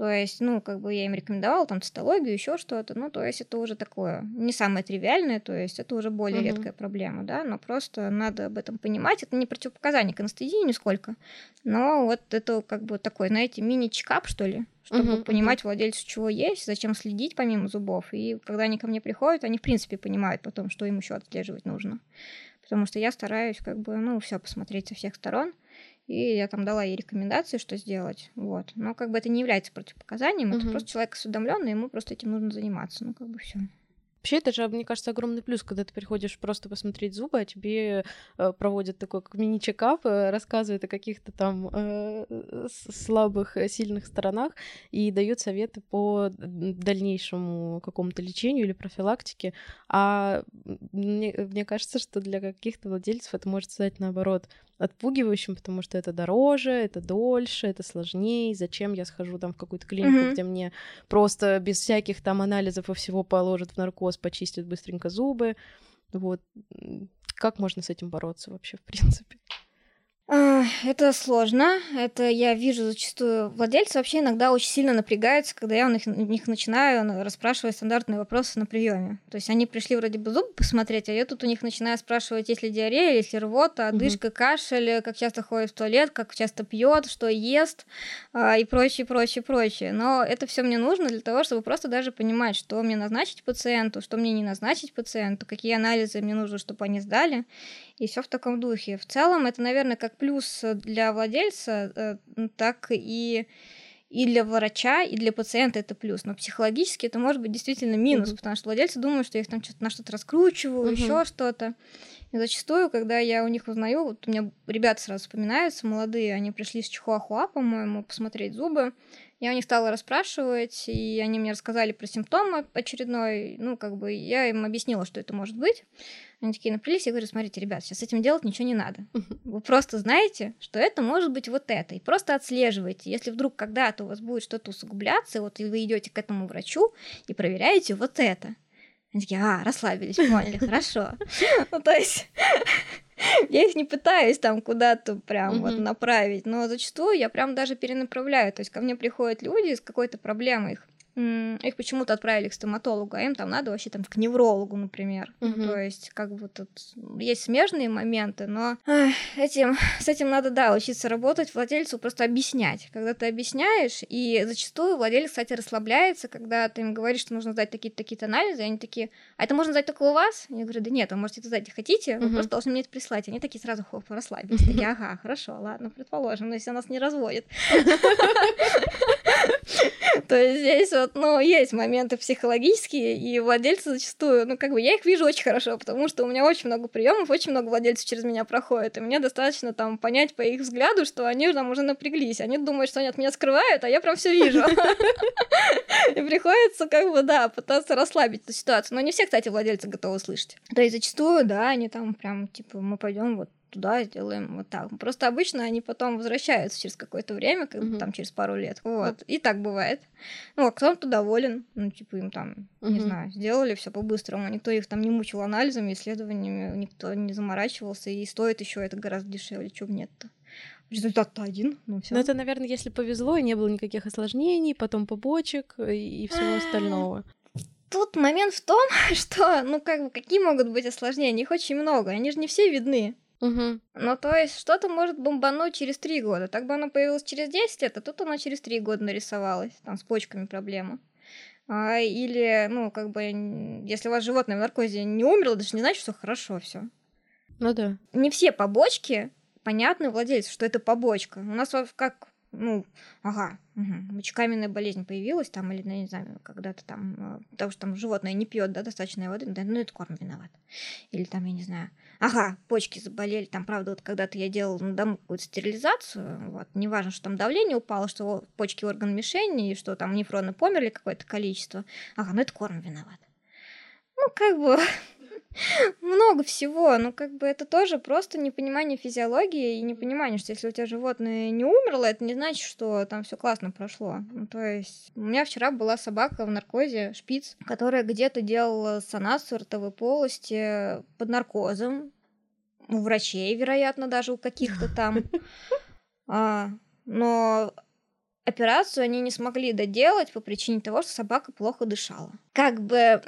То есть, ну, как бы я им рекомендовала там цитологию, еще что-то. Ну, то есть это уже такое не самое тривиальное, то есть это уже более uh-huh. редкая проблема, да, но просто надо об этом понимать. Это не противопоказание к анестезии нисколько, но вот это как бы такой, знаете, мини-чекап, что ли, чтобы uh-huh, понимать uh-huh. владельцу, чего есть, зачем следить помимо зубов. И когда они ко мне приходят, они, в принципе, понимают потом, что им еще отслеживать нужно. Потому что я стараюсь как бы, ну, все посмотреть со всех сторон и я там дала ей рекомендации, что сделать, вот. Но как бы это не является противопоказанием, угу. это просто человек осведомленный, ему просто этим нужно заниматься, ну как бы все. Вообще, это же, мне кажется, огромный плюс, когда ты приходишь просто посмотреть зубы, а тебе э, проводят такой как мини-чекап, э, рассказывают о каких-то там э, слабых, э, сильных сторонах и дают советы по дальнейшему какому-то лечению или профилактике. А мне, мне кажется, что для каких-то владельцев это может стать наоборот отпугивающим, потому что это дороже, это дольше, это сложнее. Зачем я схожу там в какую-то клинику, mm-hmm. где мне просто без всяких там анализов и всего положат в наркоз, почистят быстренько зубы. Вот. Как можно с этим бороться вообще, в принципе? Это сложно. Это я вижу зачастую. Владельцы вообще иногда очень сильно напрягаются, когда я у них, у них начинаю расспрашивать стандартные вопросы на приеме. То есть они пришли вроде бы зубы посмотреть, а я тут у них начинаю спрашивать, есть ли диарея, есть ли рвота, одышка, угу. кашель, как часто ходит в туалет, как часто пьет, что ест а, и прочее, прочее, прочее. Но это все мне нужно для того, чтобы просто даже понимать, что мне назначить пациенту, что мне не назначить пациенту, какие анализы мне нужно, чтобы они сдали и все в таком духе. В целом это, наверное, как плюс для владельца, э, так и и для врача, и для пациента это плюс. Но психологически это может быть действительно минус, uh-huh. потому что владельцы думают, что я их там что-то на что-то раскручиваю, uh-huh. еще что-то. И зачастую, когда я у них узнаю, вот у меня ребята сразу вспоминаются, молодые, они пришли с Чихуахуа, по-моему, посмотреть зубы. Я у них стала расспрашивать, и они мне рассказали про симптомы очередной. Ну, как бы я им объяснила, что это может быть. Они такие напрялись, я говорю, смотрите, ребят, сейчас с этим делать ничего не надо. Вы просто знаете, что это может быть вот это, и просто отслеживайте. Если вдруг когда-то у вас будет что-то усугубляться, вот и вы идете к этому врачу и проверяете вот это. Они такие, а, расслабились, поняли, хорошо. Ну, то есть я их не пытаюсь там куда-то прям mm-hmm. вот направить, но зачастую я прям даже перенаправляю. То есть ко мне приходят люди с какой-то проблемой, их их почему-то отправили к стоматологу, а им там надо вообще там к неврологу, например. Угу. Ну, то есть, как бы тут есть смежные моменты, но эх, этим, с этим надо, да, учиться работать, владельцу просто объяснять. Когда ты объясняешь, и зачастую владелец, кстати, расслабляется, когда ты им говоришь, что нужно сдать такие-то такие анализы, и они такие, а это можно сдать только у вас? Я говорю, да нет, вы можете это сдать, если хотите, вы угу. просто должны мне это прислать. Они такие сразу хоп, расслабились. Такие, ага, хорошо, ладно, предположим, но если нас не разводит. То есть здесь вот, ну, есть моменты психологические, и владельцы зачастую, ну, как бы я их вижу очень хорошо, потому что у меня очень много приемов, очень много владельцев через меня проходит, и мне достаточно там понять по их взгляду, что они там уже напряглись. Они думают, что они от меня скрывают, а я прям все вижу. И приходится, как бы, да, пытаться расслабить эту ситуацию. Но не все, кстати, владельцы готовы слышать. То есть зачастую, да, они там прям, типа, мы пойдем вот туда сделаем вот так. Просто обычно они потом возвращаются через какое-то время, как бы там через пару лет. Вот. И так бывает. Ну, а кто-то доволен. Ну, типа, им там, не знаю, сделали все по-быстрому. Никто их там не мучил анализами, исследованиями, никто не заморачивался. И стоит еще это гораздо дешевле, чего нет-то. Результат-то один. Ну, всё. Но это, наверное, если повезло, и не было никаких осложнений, потом побочек и всего остального. Тут момент в том, что, ну, как бы, какие могут быть осложнения? Их очень много, они же не все видны. Угу. Ну, то есть, что-то может бомбануть через три года. Так бы оно появилось через 10 лет, а тут оно через три года нарисовалось. Там с почками проблема. А, или, ну, как бы, если у вас животное в наркозе не умерло, даже не значит, что хорошо все. Ну да. Не все побочки понятны владельцу, что это побочка. У нас как ну, ага, угу. мочекаменная болезнь появилась там, или, ну, не знаю, когда-то там, э, потому что там животное не пьет, да, достаточно воды, да, ну, это корм виноват. Или там, я не знаю, ага, почки заболели, там, правда, вот когда-то я делала на дому какую-то стерилизацию, вот, неважно, что там давление упало, что почки орган мишени, и что там нефроны померли какое-то количество, ага, ну, это корм виноват. Ну, как бы, много всего. Ну, как бы это тоже просто непонимание физиологии и непонимание, что если у тебя животное не умерло, это не значит, что там все классно прошло. Ну, то есть у меня вчера была собака в наркозе, шпиц, которая где-то делала санацию ротовой полости под наркозом. У врачей, вероятно, даже у каких-то там. А, но операцию они не смогли доделать по причине того, что собака плохо дышала. Как бы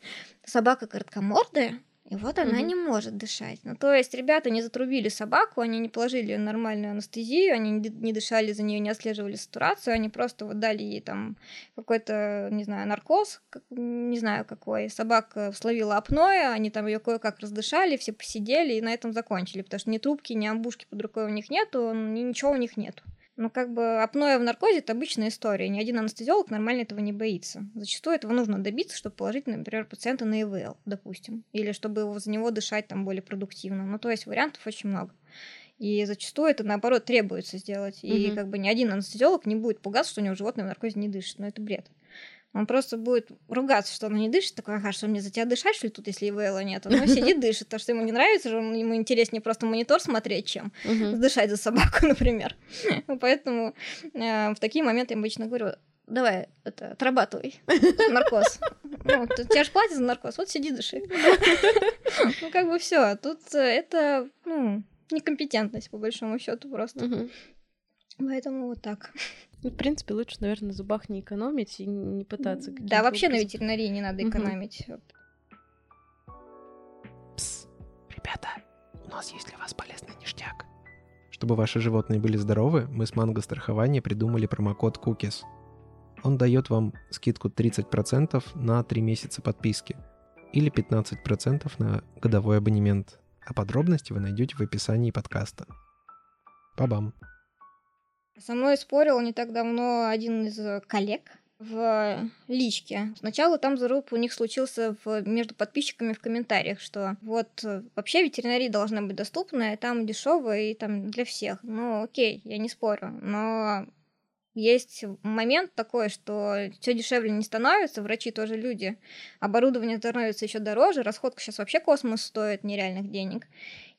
собака короткомордая, и вот она mm-hmm. не может дышать. Ну, то есть ребята не затрубили собаку, они не положили нормальную анестезию, они не дышали за нее, не отслеживали ситуацию, они просто вот дали ей там какой-то, не знаю, наркоз, не знаю какой. Собака словила апноэ, они там ее кое-как раздышали, все посидели и на этом закончили, потому что ни трубки, ни амбушки под рукой у них нету, ни ничего у них нету. Ну, как бы апноэ в наркозе – это обычная история. Ни один анестезиолог нормально этого не боится. Зачастую этого нужно добиться, чтобы положить, например, пациента на ИВЛ, допустим. Или чтобы его, за него дышать там более продуктивно. Ну, то есть вариантов очень много. И зачастую это, наоборот, требуется сделать. И угу. как бы ни один анестезиолог не будет пугаться, что у него животное в наркозе не дышит. Но это бред. Он просто будет ругаться, что она не дышит. Такой, ага, что мне за тебя дышать, что ли, тут, если ИВЛа нет? Он сидит, дышит. То, что ему не нравится, ему интереснее просто монитор смотреть, чем дышать за собаку, например. Поэтому э, в такие моменты я обычно говорю, давай, это, отрабатывай наркоз. Ну, тебя же платят за наркоз, вот сиди, дыши. Ну, как бы все. Тут э, это, ну, некомпетентность, по большому счету, просто. Поэтому вот так. Ну, в принципе, лучше, наверное, на зубах не экономить и не пытаться. Да, вообще образом. на ветеринарии не надо экономить. Угу. Пс, ребята, у нас есть для вас полезный ништяк. Чтобы ваши животные были здоровы, мы с Манго страхования придумали промокод Cookies. Он дает вам скидку 30% на 3 месяца подписки или 15% на годовой абонемент. А подробности вы найдете в описании подкаста. Па-бам! Со мной спорил не так давно один из э, коллег в личке. Сначала там заруб у них случился в, между подписчиками в комментариях, что вот э, вообще ветеринария должна быть доступна, и там дешевая, и там для всех. Ну, окей, я не спорю, но есть момент такой, что все дешевле не становится, врачи тоже люди, оборудование становится еще дороже, расходка сейчас вообще космос стоит нереальных денег.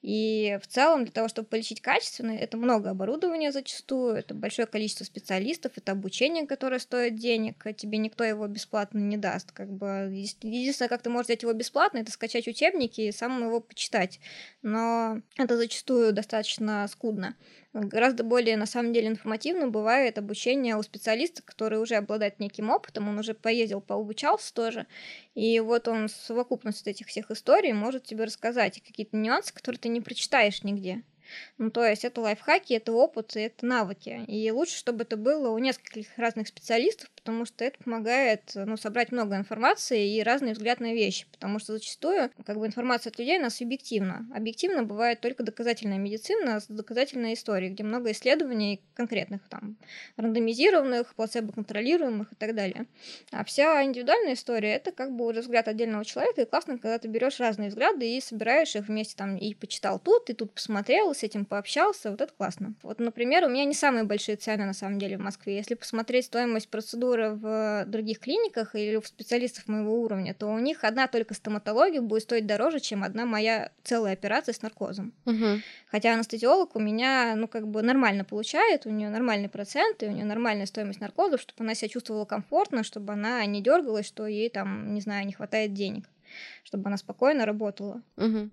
И в целом для того, чтобы полечить качественно, это много оборудования зачастую, это большое количество специалистов, это обучение, которое стоит денег, тебе никто его бесплатно не даст. Как бы единственное, как ты можешь взять его бесплатно, это скачать учебники и сам его почитать. Но это зачастую достаточно скудно. Гораздо более, на самом деле, информативно бывает обучение у специалиста, который уже обладает неким опытом, он уже поездил, пообучался тоже, и вот он совокупность этих всех историй может тебе рассказать какие-то нюансы, которые ты не прочитаешь нигде. Ну, то есть это лайфхаки, это опыт, это навыки. И лучше, чтобы это было у нескольких разных специалистов, потому что это помогает ну, собрать много информации и разный взгляд на вещи. Потому что зачастую как бы, информация от людей у нас субъективна. Объективно бывает только доказательная медицина с доказательной историей, где много исследований конкретных, там, рандомизированных, плацебо-контролируемых и так далее. А вся индивидуальная история — это как бы уже взгляд отдельного человека, и классно, когда ты берешь разные взгляды и собираешь их вместе, там, и почитал тут, и тут посмотрел, с этим пообщался, вот это классно. Вот, например, у меня не самые большие цены на самом деле в Москве. Если посмотреть стоимость процедуры в других клиниках или у специалистов моего уровня, то у них одна только стоматология будет стоить дороже, чем одна моя целая операция с наркозом. Угу. Хотя анестезиолог у меня, ну, как бы нормально получает, у нее нормальный процент, и у нее нормальная стоимость наркозов, чтобы она себя чувствовала комфортно, чтобы она не дергалась, что ей там, не знаю, не хватает денег, чтобы она спокойно работала. Угу.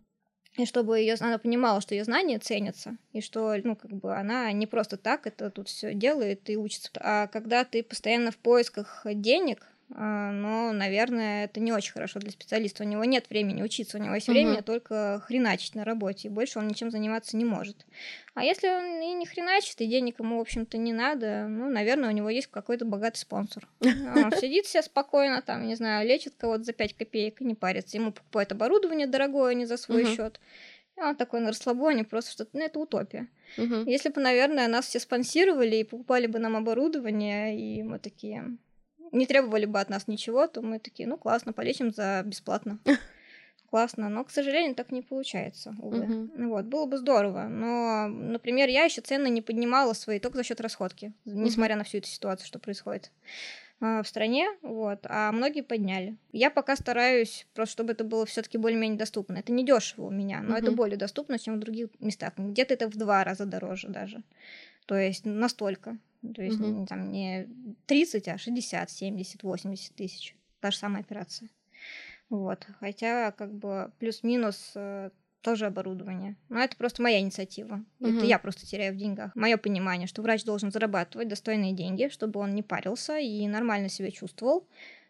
И чтобы ее, она понимала, что ее знания ценятся, и что, ну, как бы она не просто так это тут все делает и учится. А когда ты постоянно в поисках денег, но, наверное, это не очень хорошо для специалиста. У него нет времени учиться, у него есть время только хреначить на работе, и больше он ничем заниматься не может. А если он и не хреначит, и денег ему, в общем-то, не надо, ну, наверное, у него есть какой-то богатый спонсор. Он сидит себе спокойно, там, не знаю, лечит кого-то за 5 копеек и не парится. Ему покупают оборудование дорогое, а не за свой счет. И он такой на расслабоне, просто что-то, ну, это утопия. Угу. Если бы, наверное, нас все спонсировали и покупали бы нам оборудование, и мы такие, не требовали бы от нас ничего, то мы такие, ну классно, полечим за бесплатно. Классно, но, к сожалению, так не получается, увы. Мгм. Вот, было бы здорово, но, например, я еще цены не поднимала свои только за счет расходки, несмотря на всю эту ситуацию, что происходит а, в стране, вот, а многие подняли. Я пока стараюсь просто, чтобы это было все-таки более-менее доступно. Это не дешево у меня, но это Мгм. более доступно, чем в других местах. Где-то это в два раза дороже даже. То есть настолько. То есть м, там не 30, а 60, 70, 80 тысяч. Та же самая операция. Вот. Хотя, как бы, плюс-минус э, тоже оборудование. Но это просто моя инициатива. Мгм. Это я просто теряю в деньгах. Мое понимание, что врач должен зарабатывать достойные деньги, чтобы он не парился и нормально себя чувствовал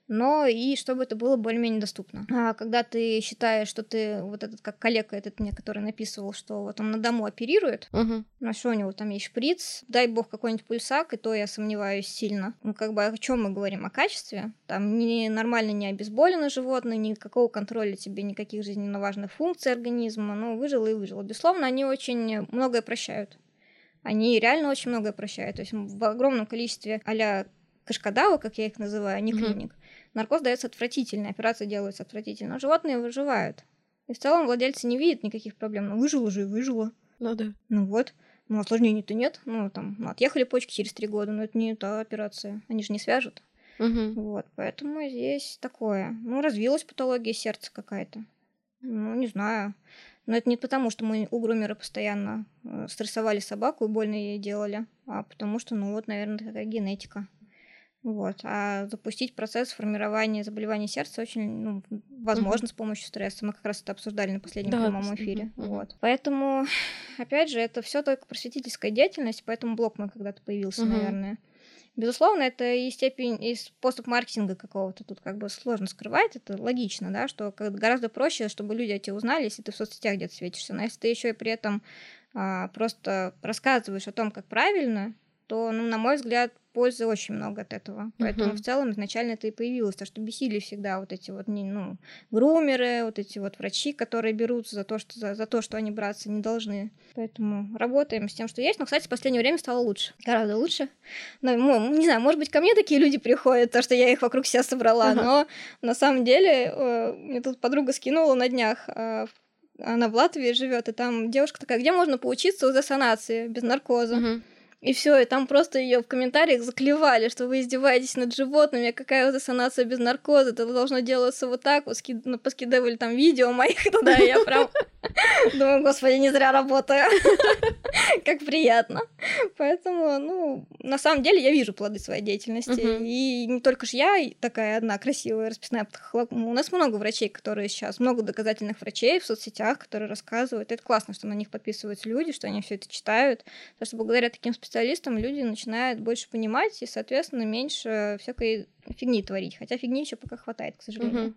но и чтобы это было более-менее доступно. А когда ты считаешь, что ты, вот этот, как коллега этот мне, который написывал, что вот он на дому оперирует, Мгм. на что у него там есть шприц, дай бог какой-нибудь пульсак, и то я сомневаюсь сильно. Ну, как бы о чем мы говорим? О качестве? Там не нормально не обезболено животное, никакого контроля тебе, никаких жизненно важных функций организма, ну, выжило и выжило. Безусловно, они очень многое прощают. Они реально очень многое прощают. То есть в огромном количестве а-ля кашкадава, как я их называю, а не клиник, наркоз дается отвратительно, операции делаются отвратительно, но животные выживают. И в целом владельцы не видят никаких проблем. Ну, выжило же и выжило. Ну да. Ну вот. Ну, осложнений-то нет. Ну, там, ну, отъехали почки через три года, но это не та операция. Они же не свяжут. Мгм. Вот, поэтому здесь такое. Ну, развилась патология сердца какая-то. Ну, не знаю. Но это не потому, что мы у грумера постоянно э, стрессовали собаку и больно ей делали, а потому что, ну вот, наверное, такая генетика. Вот. А запустить процесс формирования заболеваний сердца очень ну, возможно с помощью стресса. Мы как раз это обсуждали на последнем Да, прямом эфире. мгм. Вот. Поэтому, опять же, это все только просветительская деятельность, поэтому блог мой когда-то появился, Мгм. наверное. Безусловно, это и степень, и способ маркетинга какого-то тут как бы сложно скрывать, это логично, да, что гораздо проще, чтобы люди о тебе узнали, если ты в соцсетях где-то светишься. Но если ты еще и при этом а, просто рассказываешь о том, как правильно, то, ну, на мой взгляд, пользы очень много от этого. Поэтому Мгм. в целом изначально это и появилось, то что бесили всегда вот эти вот, ну, грумеры, вот эти вот врачи, которые берутся за то, что, за, за то, что они браться не должны. Поэтому работаем с тем, что есть. Но, кстати, в последнее время стало лучше. Гораздо лучше. Ну, мо- не знаю, может быть, ко мне такие люди приходят, то, что я их вокруг себя собрала, Ага. но на самом деле э, мне тут подруга скинула на днях э, она в Латвии живет, и там девушка такая, где можно поучиться у санации без наркоза? Мгм. И все, и там просто ее в комментариях заклевали, что вы издеваетесь над животными, какая вот санация без наркоза, это должно делаться вот так, вот ски... ну, поскидывали там видео моих туда, и я прям думаю, господи, не зря работаю. Как приятно. Поэтому, ну, на самом деле я вижу плоды своей деятельности. И не только ж я такая одна красивая расписная птахолог. У нас много врачей, которые сейчас, много доказательных врачей в соцсетях, которые рассказывают. Это классно, что на них подписываются люди, что они все это читают. Потому что благодаря таким специалистам люди начинают больше понимать и, соответственно, меньше всякой фигни творить. Хотя фигни еще пока хватает, к сожалению. Мгм.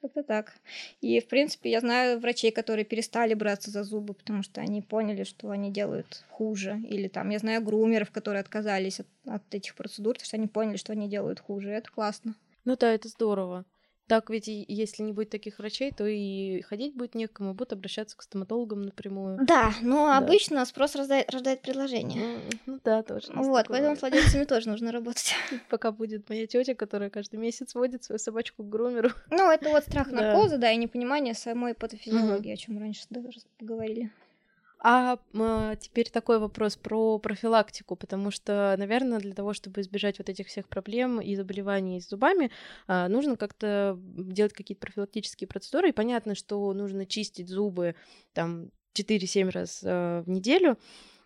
Как-то так. И, в принципе, я знаю врачей, которые перестали браться за зубы, потому что они поняли, что они делают хуже. Или там, я знаю грумеров, которые отказались от, от этих процедур, потому что они поняли, что они делают хуже. И это классно. Ну да, это здорово. Так ведь если не будет таких врачей, то и ходить будет некому, будут обращаться к стоматологам напрямую. Да, но Да. обычно спрос рождает, рождает предложение. Ну да, тоже. Вот, поэтому с владельцами тоже нужно работать. Пока будет моя тетя, которая каждый месяц водит свою собачку к грумеру. Ну, это вот страх наркоза, да, и непонимание самой патофизиологии, о чем раньше даже поговорили. А, а теперь такой вопрос про профилактику, потому что, наверное, для того, чтобы избежать вот этих всех проблем и заболеваний с зубами, а, нужно как-то делать какие-то профилактические процедуры. И понятно, что нужно чистить зубы там 4-7 раз а, в неделю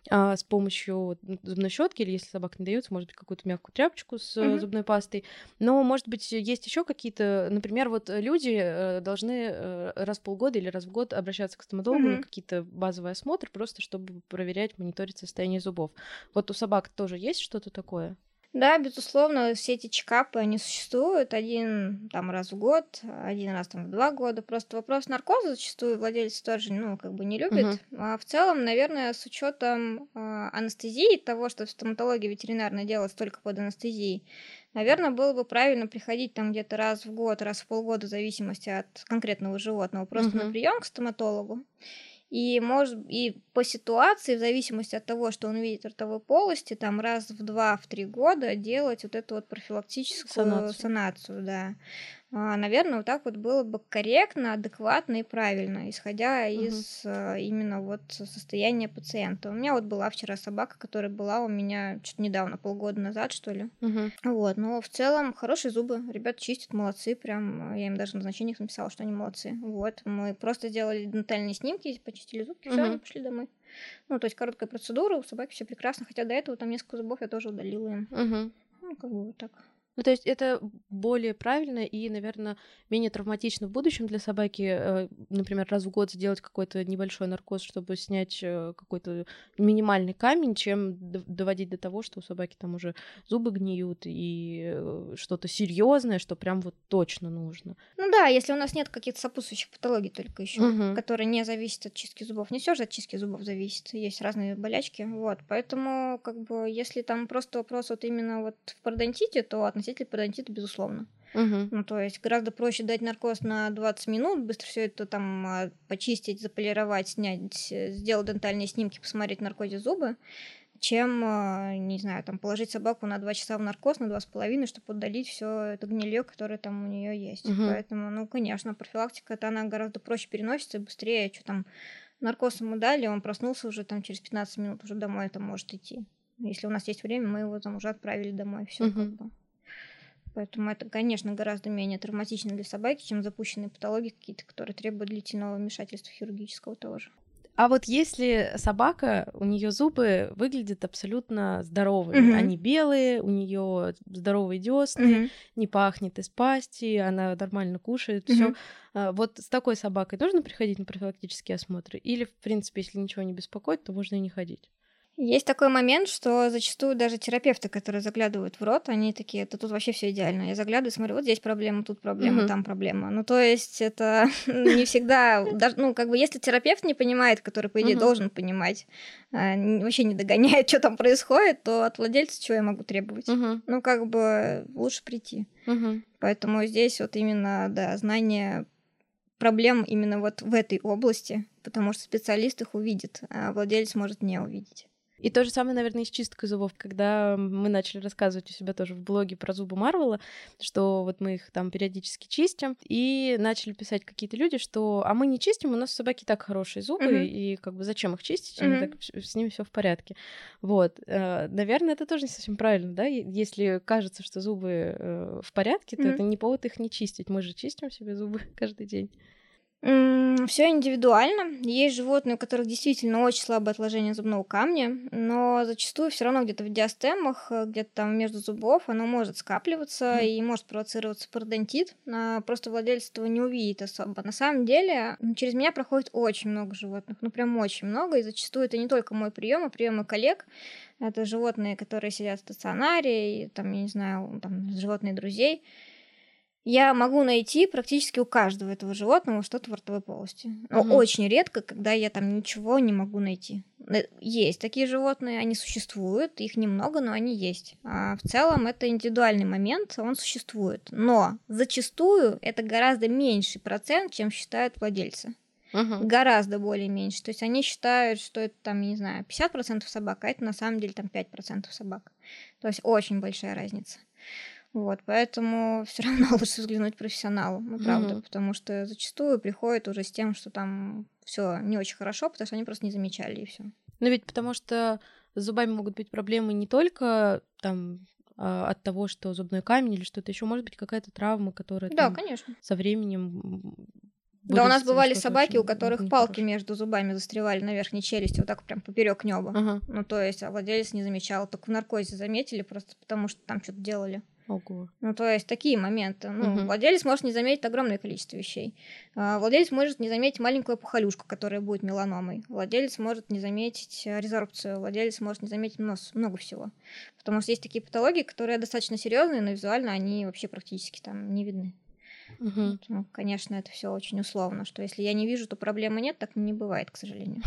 а, с помощью зубной щетки, или если собака не дается, может быть, какую-то мягкую тряпочку с mm-hmm. зубной пастой. Но, может быть, есть еще какие-то, например, вот люди э, должны э, раз в полгода или раз в год обращаться к стоматологу mm-hmm. на какие-то базовые осмотры, просто чтобы проверять, мониторить состояние зубов. Вот у собак тоже есть что-то такое? Да, безусловно, все эти чекапы, они существуют один там раз в год, один раз там в два года. Просто вопрос наркоза зачастую владельцы тоже, ну, как бы не любят. Угу. А в целом, наверное, с учетом э, анестезии, того, что в стоматологии ветеринарное делается только под анестезией, наверное, было бы правильно приходить там где-то раз в год, раз в полгода, в зависимости от конкретного животного, просто угу. на прием к стоматологу. И, может, и по ситуации, в зависимости от того, что он видит в ротовой полости, там раз в два, в три года делать вот эту вот профилактическую санацию, санацию да. А, наверное, вот так вот было бы корректно, адекватно и правильно, исходя угу. из а, именно вот состояния пациента. У меня вот была вчера собака, которая была у меня чуть недавно, полгода назад, что ли. Угу. Вот, но в целом хорошие зубы, ребят чистят, молодцы, прям, я им даже на значениях написала, что они молодцы. Вот, мы просто сделали дентальные снимки, почистили зубки, угу. все, пошли домой. Ну, то есть короткая процедура, у собаки все прекрасно, хотя до этого там несколько зубов я тоже удалила им. Угу. Ну, как бы вот так. Ну, то есть это более правильно и, наверное, менее травматично в будущем для собаки, э, например, раз в год сделать какой-то небольшой наркоз, чтобы снять э, какой-то минимальный камень, чем доводить до того, что у собаки там уже зубы гниют и э, что-то серьезное, что прям вот точно нужно. Ну да, если у нас нет каких-то сопутствующих патологий только еще, угу. которые не зависят от чистки зубов. Не все же от чистки зубов зависит, есть разные болячки, вот. Поэтому, как бы, если там просто вопрос вот именно вот в пародонтите, то относительно носитель пародонтита, безусловно. Угу. Ну, то есть гораздо проще дать наркоз на 20 минут, быстро все это там а, почистить, заполировать, снять, сделать дентальные снимки, посмотреть наркозе зубы, чем, а, не знаю, там положить собаку на 2 часа в наркоз, на 2,5, чтобы удалить все это гнилье, которое там у нее есть. Угу. Поэтому, ну, конечно, профилактика это она гораздо проще переносится и быстрее, что там наркоз ему дали, он проснулся уже там через 15 минут, уже домой это может идти. Если у нас есть время, мы его там уже отправили домой, все угу. как бы. Поэтому это, конечно, гораздо менее травматично для собаки, чем запущенные патологии какие-то, которые требуют длительного вмешательства хирургического тоже. А вот если собака, у нее зубы выглядят абсолютно здоровыми, угу. они белые, у нее здоровые десны, угу. не пахнет из пасти, она нормально кушает, угу. все. А, вот с такой собакой нужно приходить на профилактические осмотры? Или, в принципе, если ничего не беспокоит, то можно и не ходить? Есть такой момент, что зачастую даже терапевты, которые заглядывают в рот, они такие, это тут вообще все идеально. Я заглядываю, смотрю, вот здесь проблема, тут проблема, mm-hmm. там проблема. Ну, то есть это не всегда, даже, ну, как бы, если терапевт не понимает, который, по идее, mm-hmm. должен понимать, а, вообще не догоняет, что там происходит, то от владельца чего я могу требовать? Mm-hmm. Ну, как бы, лучше прийти. Mm-hmm. Поэтому здесь вот именно, да, знание проблем именно вот в этой области, потому что специалист их увидит, а владелец может не увидеть. И то же самое, наверное, и с чисткой зубов, когда мы начали рассказывать у себя тоже в блоге про зубы Марвела, что вот мы их там периодически чистим, и начали писать какие-то люди, что а мы не чистим, у нас собаки так хорошие зубы, mm-hmm. и как бы зачем их чистить, mm-hmm. так, с ними все в порядке. Вот, э, наверное, это тоже не совсем правильно, да, если кажется, что зубы э, в порядке, то mm-hmm. это не повод их не чистить, мы же чистим себе зубы каждый день. Все индивидуально. Есть животные, у которых действительно очень слабое отложение зубного камня, но зачастую все равно где-то в диастемах, э, где-то там между зубов оно может скапливаться mm. и может провоцироваться пародонтит. А просто владелец этого не увидит особо. На самом деле через меня проходит очень много животных, ну прям очень много, и зачастую это не только мой прием, а приемы коллег. Это животные, которые сидят в стационаре, и там, я не знаю, там животные друзей я могу найти практически у каждого этого животного что-то в ротовой полости. Но угу. очень редко, когда я там ничего не могу найти. Э, есть такие животные, они существуют, их немного, но они есть. А в целом это индивидуальный момент, он существует. Но зачастую это гораздо меньший процент, чем считают владельцы. Угу. Гораздо более меньше. То есть они считают, что это там, не знаю, 50% собак, а это на самом деле там 5% собак. То есть очень большая разница. Вот, поэтому все равно лучше взглянуть профессионалу, ну, правда, Мгм. потому что зачастую приходят уже с тем, что там все не очень хорошо, потому что они просто не замечали, и все. Ну ведь потому что с зубами могут быть проблемы не только там а, от того, что зубной камень или что-то еще, может быть какая-то травма, которая Да, там конечно. со временем Да, у нас бывали собаки, у которых палки между зубами застревали на верхней челюсти, вот так прям поперек неба. Ага. Ну, то есть, а владелец не замечал, только в наркозе заметили, просто потому что там что-то делали. Ого. Ну, то есть, такие моменты. Ну, Мгм. владелец может не заметить огромное количество вещей. А, Владелец может не заметить маленькую опухолюшку, которая будет меланомой. Владелец может не заметить э, резорбцию. Владелец может не заметить нос, много всего. Потому что есть такие патологии, которые достаточно серьезные, но визуально они вообще практически там не видны. Вот, Ну, конечно, это все очень условно, что если я не вижу, то проблемы нет, так не бывает, к сожалению.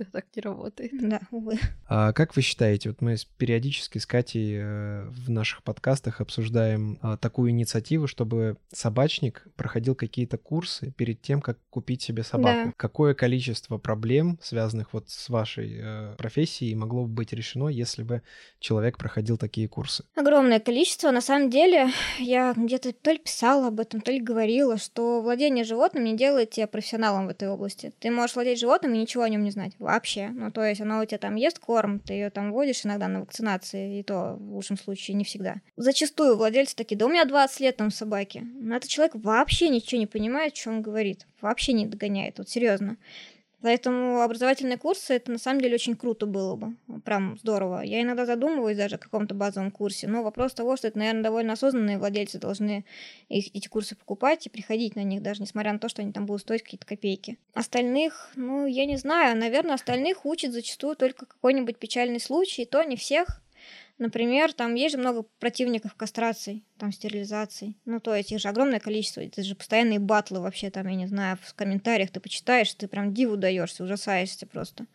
Это так не работает. Да, увы. А как вы считаете, вот мы периодически с Катей э, в наших подкастах обсуждаем а, такую инициативу, чтобы собачник проходил какие-то курсы перед тем, как купить себе собаку. Да. Какое количество проблем, связанных вот с вашей э, профессией, могло бы быть решено, если бы человек проходил такие курсы? Огромное количество. На самом деле, я где-то то ли писала об этом, то ли говорила, что владение животным не делает тебя профессионалом в этой области. Ты можешь владеть животным и ничего о нем не знать вообще. Ну, то есть оно у тебя там ест корм, ты ее там водишь иногда на вакцинации, и то в лучшем случае не всегда. Зачастую владельцы такие, да у меня 20 лет там собаки. Но этот человек вообще ничего не понимает, что он говорит. Вообще не догоняет, вот серьезно. Поэтому образовательные курсы это на самом деле очень круто было бы. Прям здорово. Я иногда задумываюсь даже о каком-то базовом курсе, но вопрос того, что это, наверное, довольно осознанные владельцы должны их- эти курсы покупать и приходить на них, даже несмотря на то, что они там будут стоить какие-то копейки. Остальных, ну, я не знаю, наверное, остальных учат зачастую только какой-нибудь печальный случай, и то не всех. Например, там есть же много противников кастраций, там стерилизаций. Ну, то есть их же огромное количество. Это же постоянные батлы вообще там, я не знаю, в комментариях ты почитаешь, ты прям диву даешься, ужасаешься просто.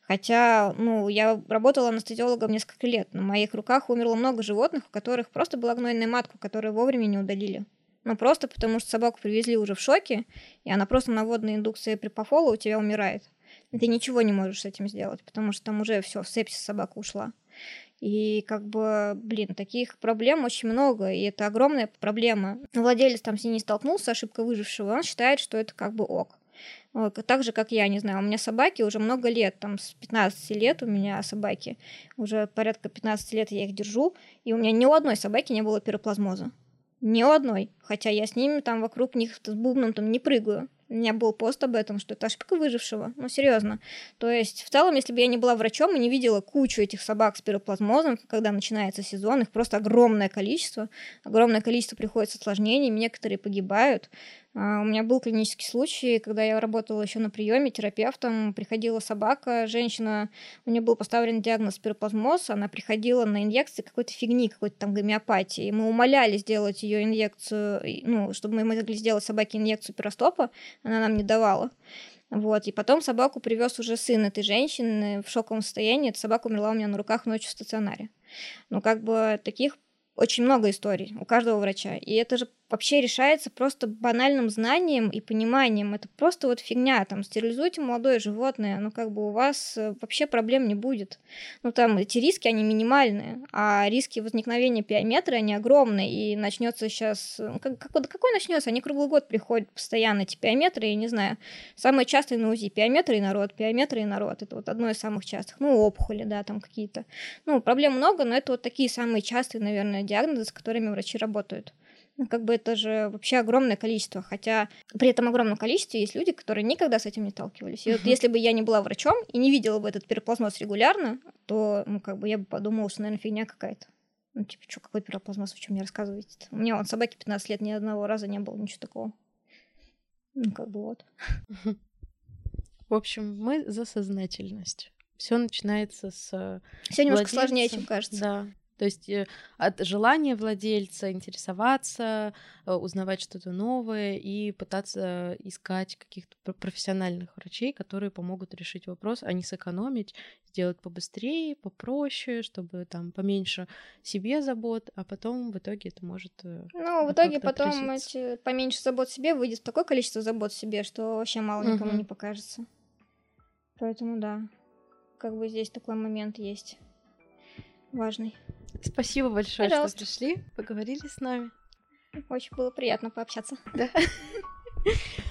Хотя, ну, я работала анестезиологом несколько лет. На моих руках умерло много животных, у которых просто была гнойная матка, которую вовремя не удалили. Ну, просто потому что собаку привезли уже в шоке, и она просто на водной индукции припофола у тебя умирает. И ты ничего не можешь с этим сделать, потому что там уже все, в сепсис собака ушла. И как бы, блин, таких проблем очень много, и это огромная проблема. Владелец там с ней не столкнулся, ошибка выжившего, он считает, что это как бы ок. Так же, как я, не знаю, у меня собаки уже много лет, там с 15 лет у меня собаки, уже порядка 15 лет я их держу, и у меня ни у одной собаки не было пироплазмоза. Ни у одной. Хотя я с ними там вокруг них с бубном там не прыгаю. У меня был пост об этом, что это ошибка выжившего. Ну, серьезно. То есть, в целом, если бы я не была врачом и не видела кучу этих собак с пироплазмозом, когда начинается сезон, их просто огромное количество. Огромное количество приходит с осложнениями, некоторые погибают. А, У меня был клинический случай, когда я работала еще на приеме терапевтом, приходила собака, женщина, у нее был поставлен диагноз пироплазмоз, она приходила на инъекции какой-то фигни, какой-то там гомеопатии. Мы умоляли сделать ее инъекцию, ну, чтобы мы могли сделать собаке инъекцию пиростопа, она нам не давала. Вот, и потом собаку привез уже сын этой женщины в шоковом состоянии. Эта собака умерла у меня на руках ночью в стационаре. Ну, как бы таких очень много историй у каждого врача. И это же вообще решается просто банальным знанием и пониманием. Это просто вот фигня. Там стерилизуйте молодое животное, ну как бы у вас э, вообще проблем не будет. Ну там эти риски, они минимальные, а риски возникновения пиометры, они огромные. И начнется сейчас... Как, как- да какой начнется? Они круглый год приходят постоянно, эти пиометры, я не знаю. Самые частые на УЗИ пиометры и народ, пиометры и народ. Это вот одно из самых частых. Ну, опухоли, да, там какие-то. Ну, проблем много, но это вот такие самые частые, наверное, диагнозы, с которыми врачи работают. Ну, как бы это же вообще огромное количество, хотя при этом огромном количестве есть люди, которые никогда с этим не сталкивались. И вот если бы я не была врачом и не видела бы этот пироплазмоз регулярно, то, ну, как бы я бы подумала, что, наверное, фигня какая-то. Ну, типа, что, какой пироплазмоз, вы что мне рассказываете У меня вон собаки 15 лет, ни одного раза не было, ничего такого. Ну, как бы вот. В общем, мы за сознательность. Все начинается с Все немножко владельца. сложнее, чем кажется. Да. То есть э, от желания владельца интересоваться, э, узнавать что-то новое и пытаться искать каких-то пр- профессиональных врачей, которые помогут решить вопрос, а не сэкономить, сделать побыстрее, попроще, чтобы там поменьше себе забот, а потом в итоге это может... э, Ну, в итоге потом эти, поменьше забот себе выйдет такое количество забот себе, что вообще мало никому Мгм. не покажется. Поэтому да, как бы здесь такой момент есть важный. Спасибо большое, Пожалуйста. что пришли, поговорили с нами. Очень было приятно пообщаться. Да.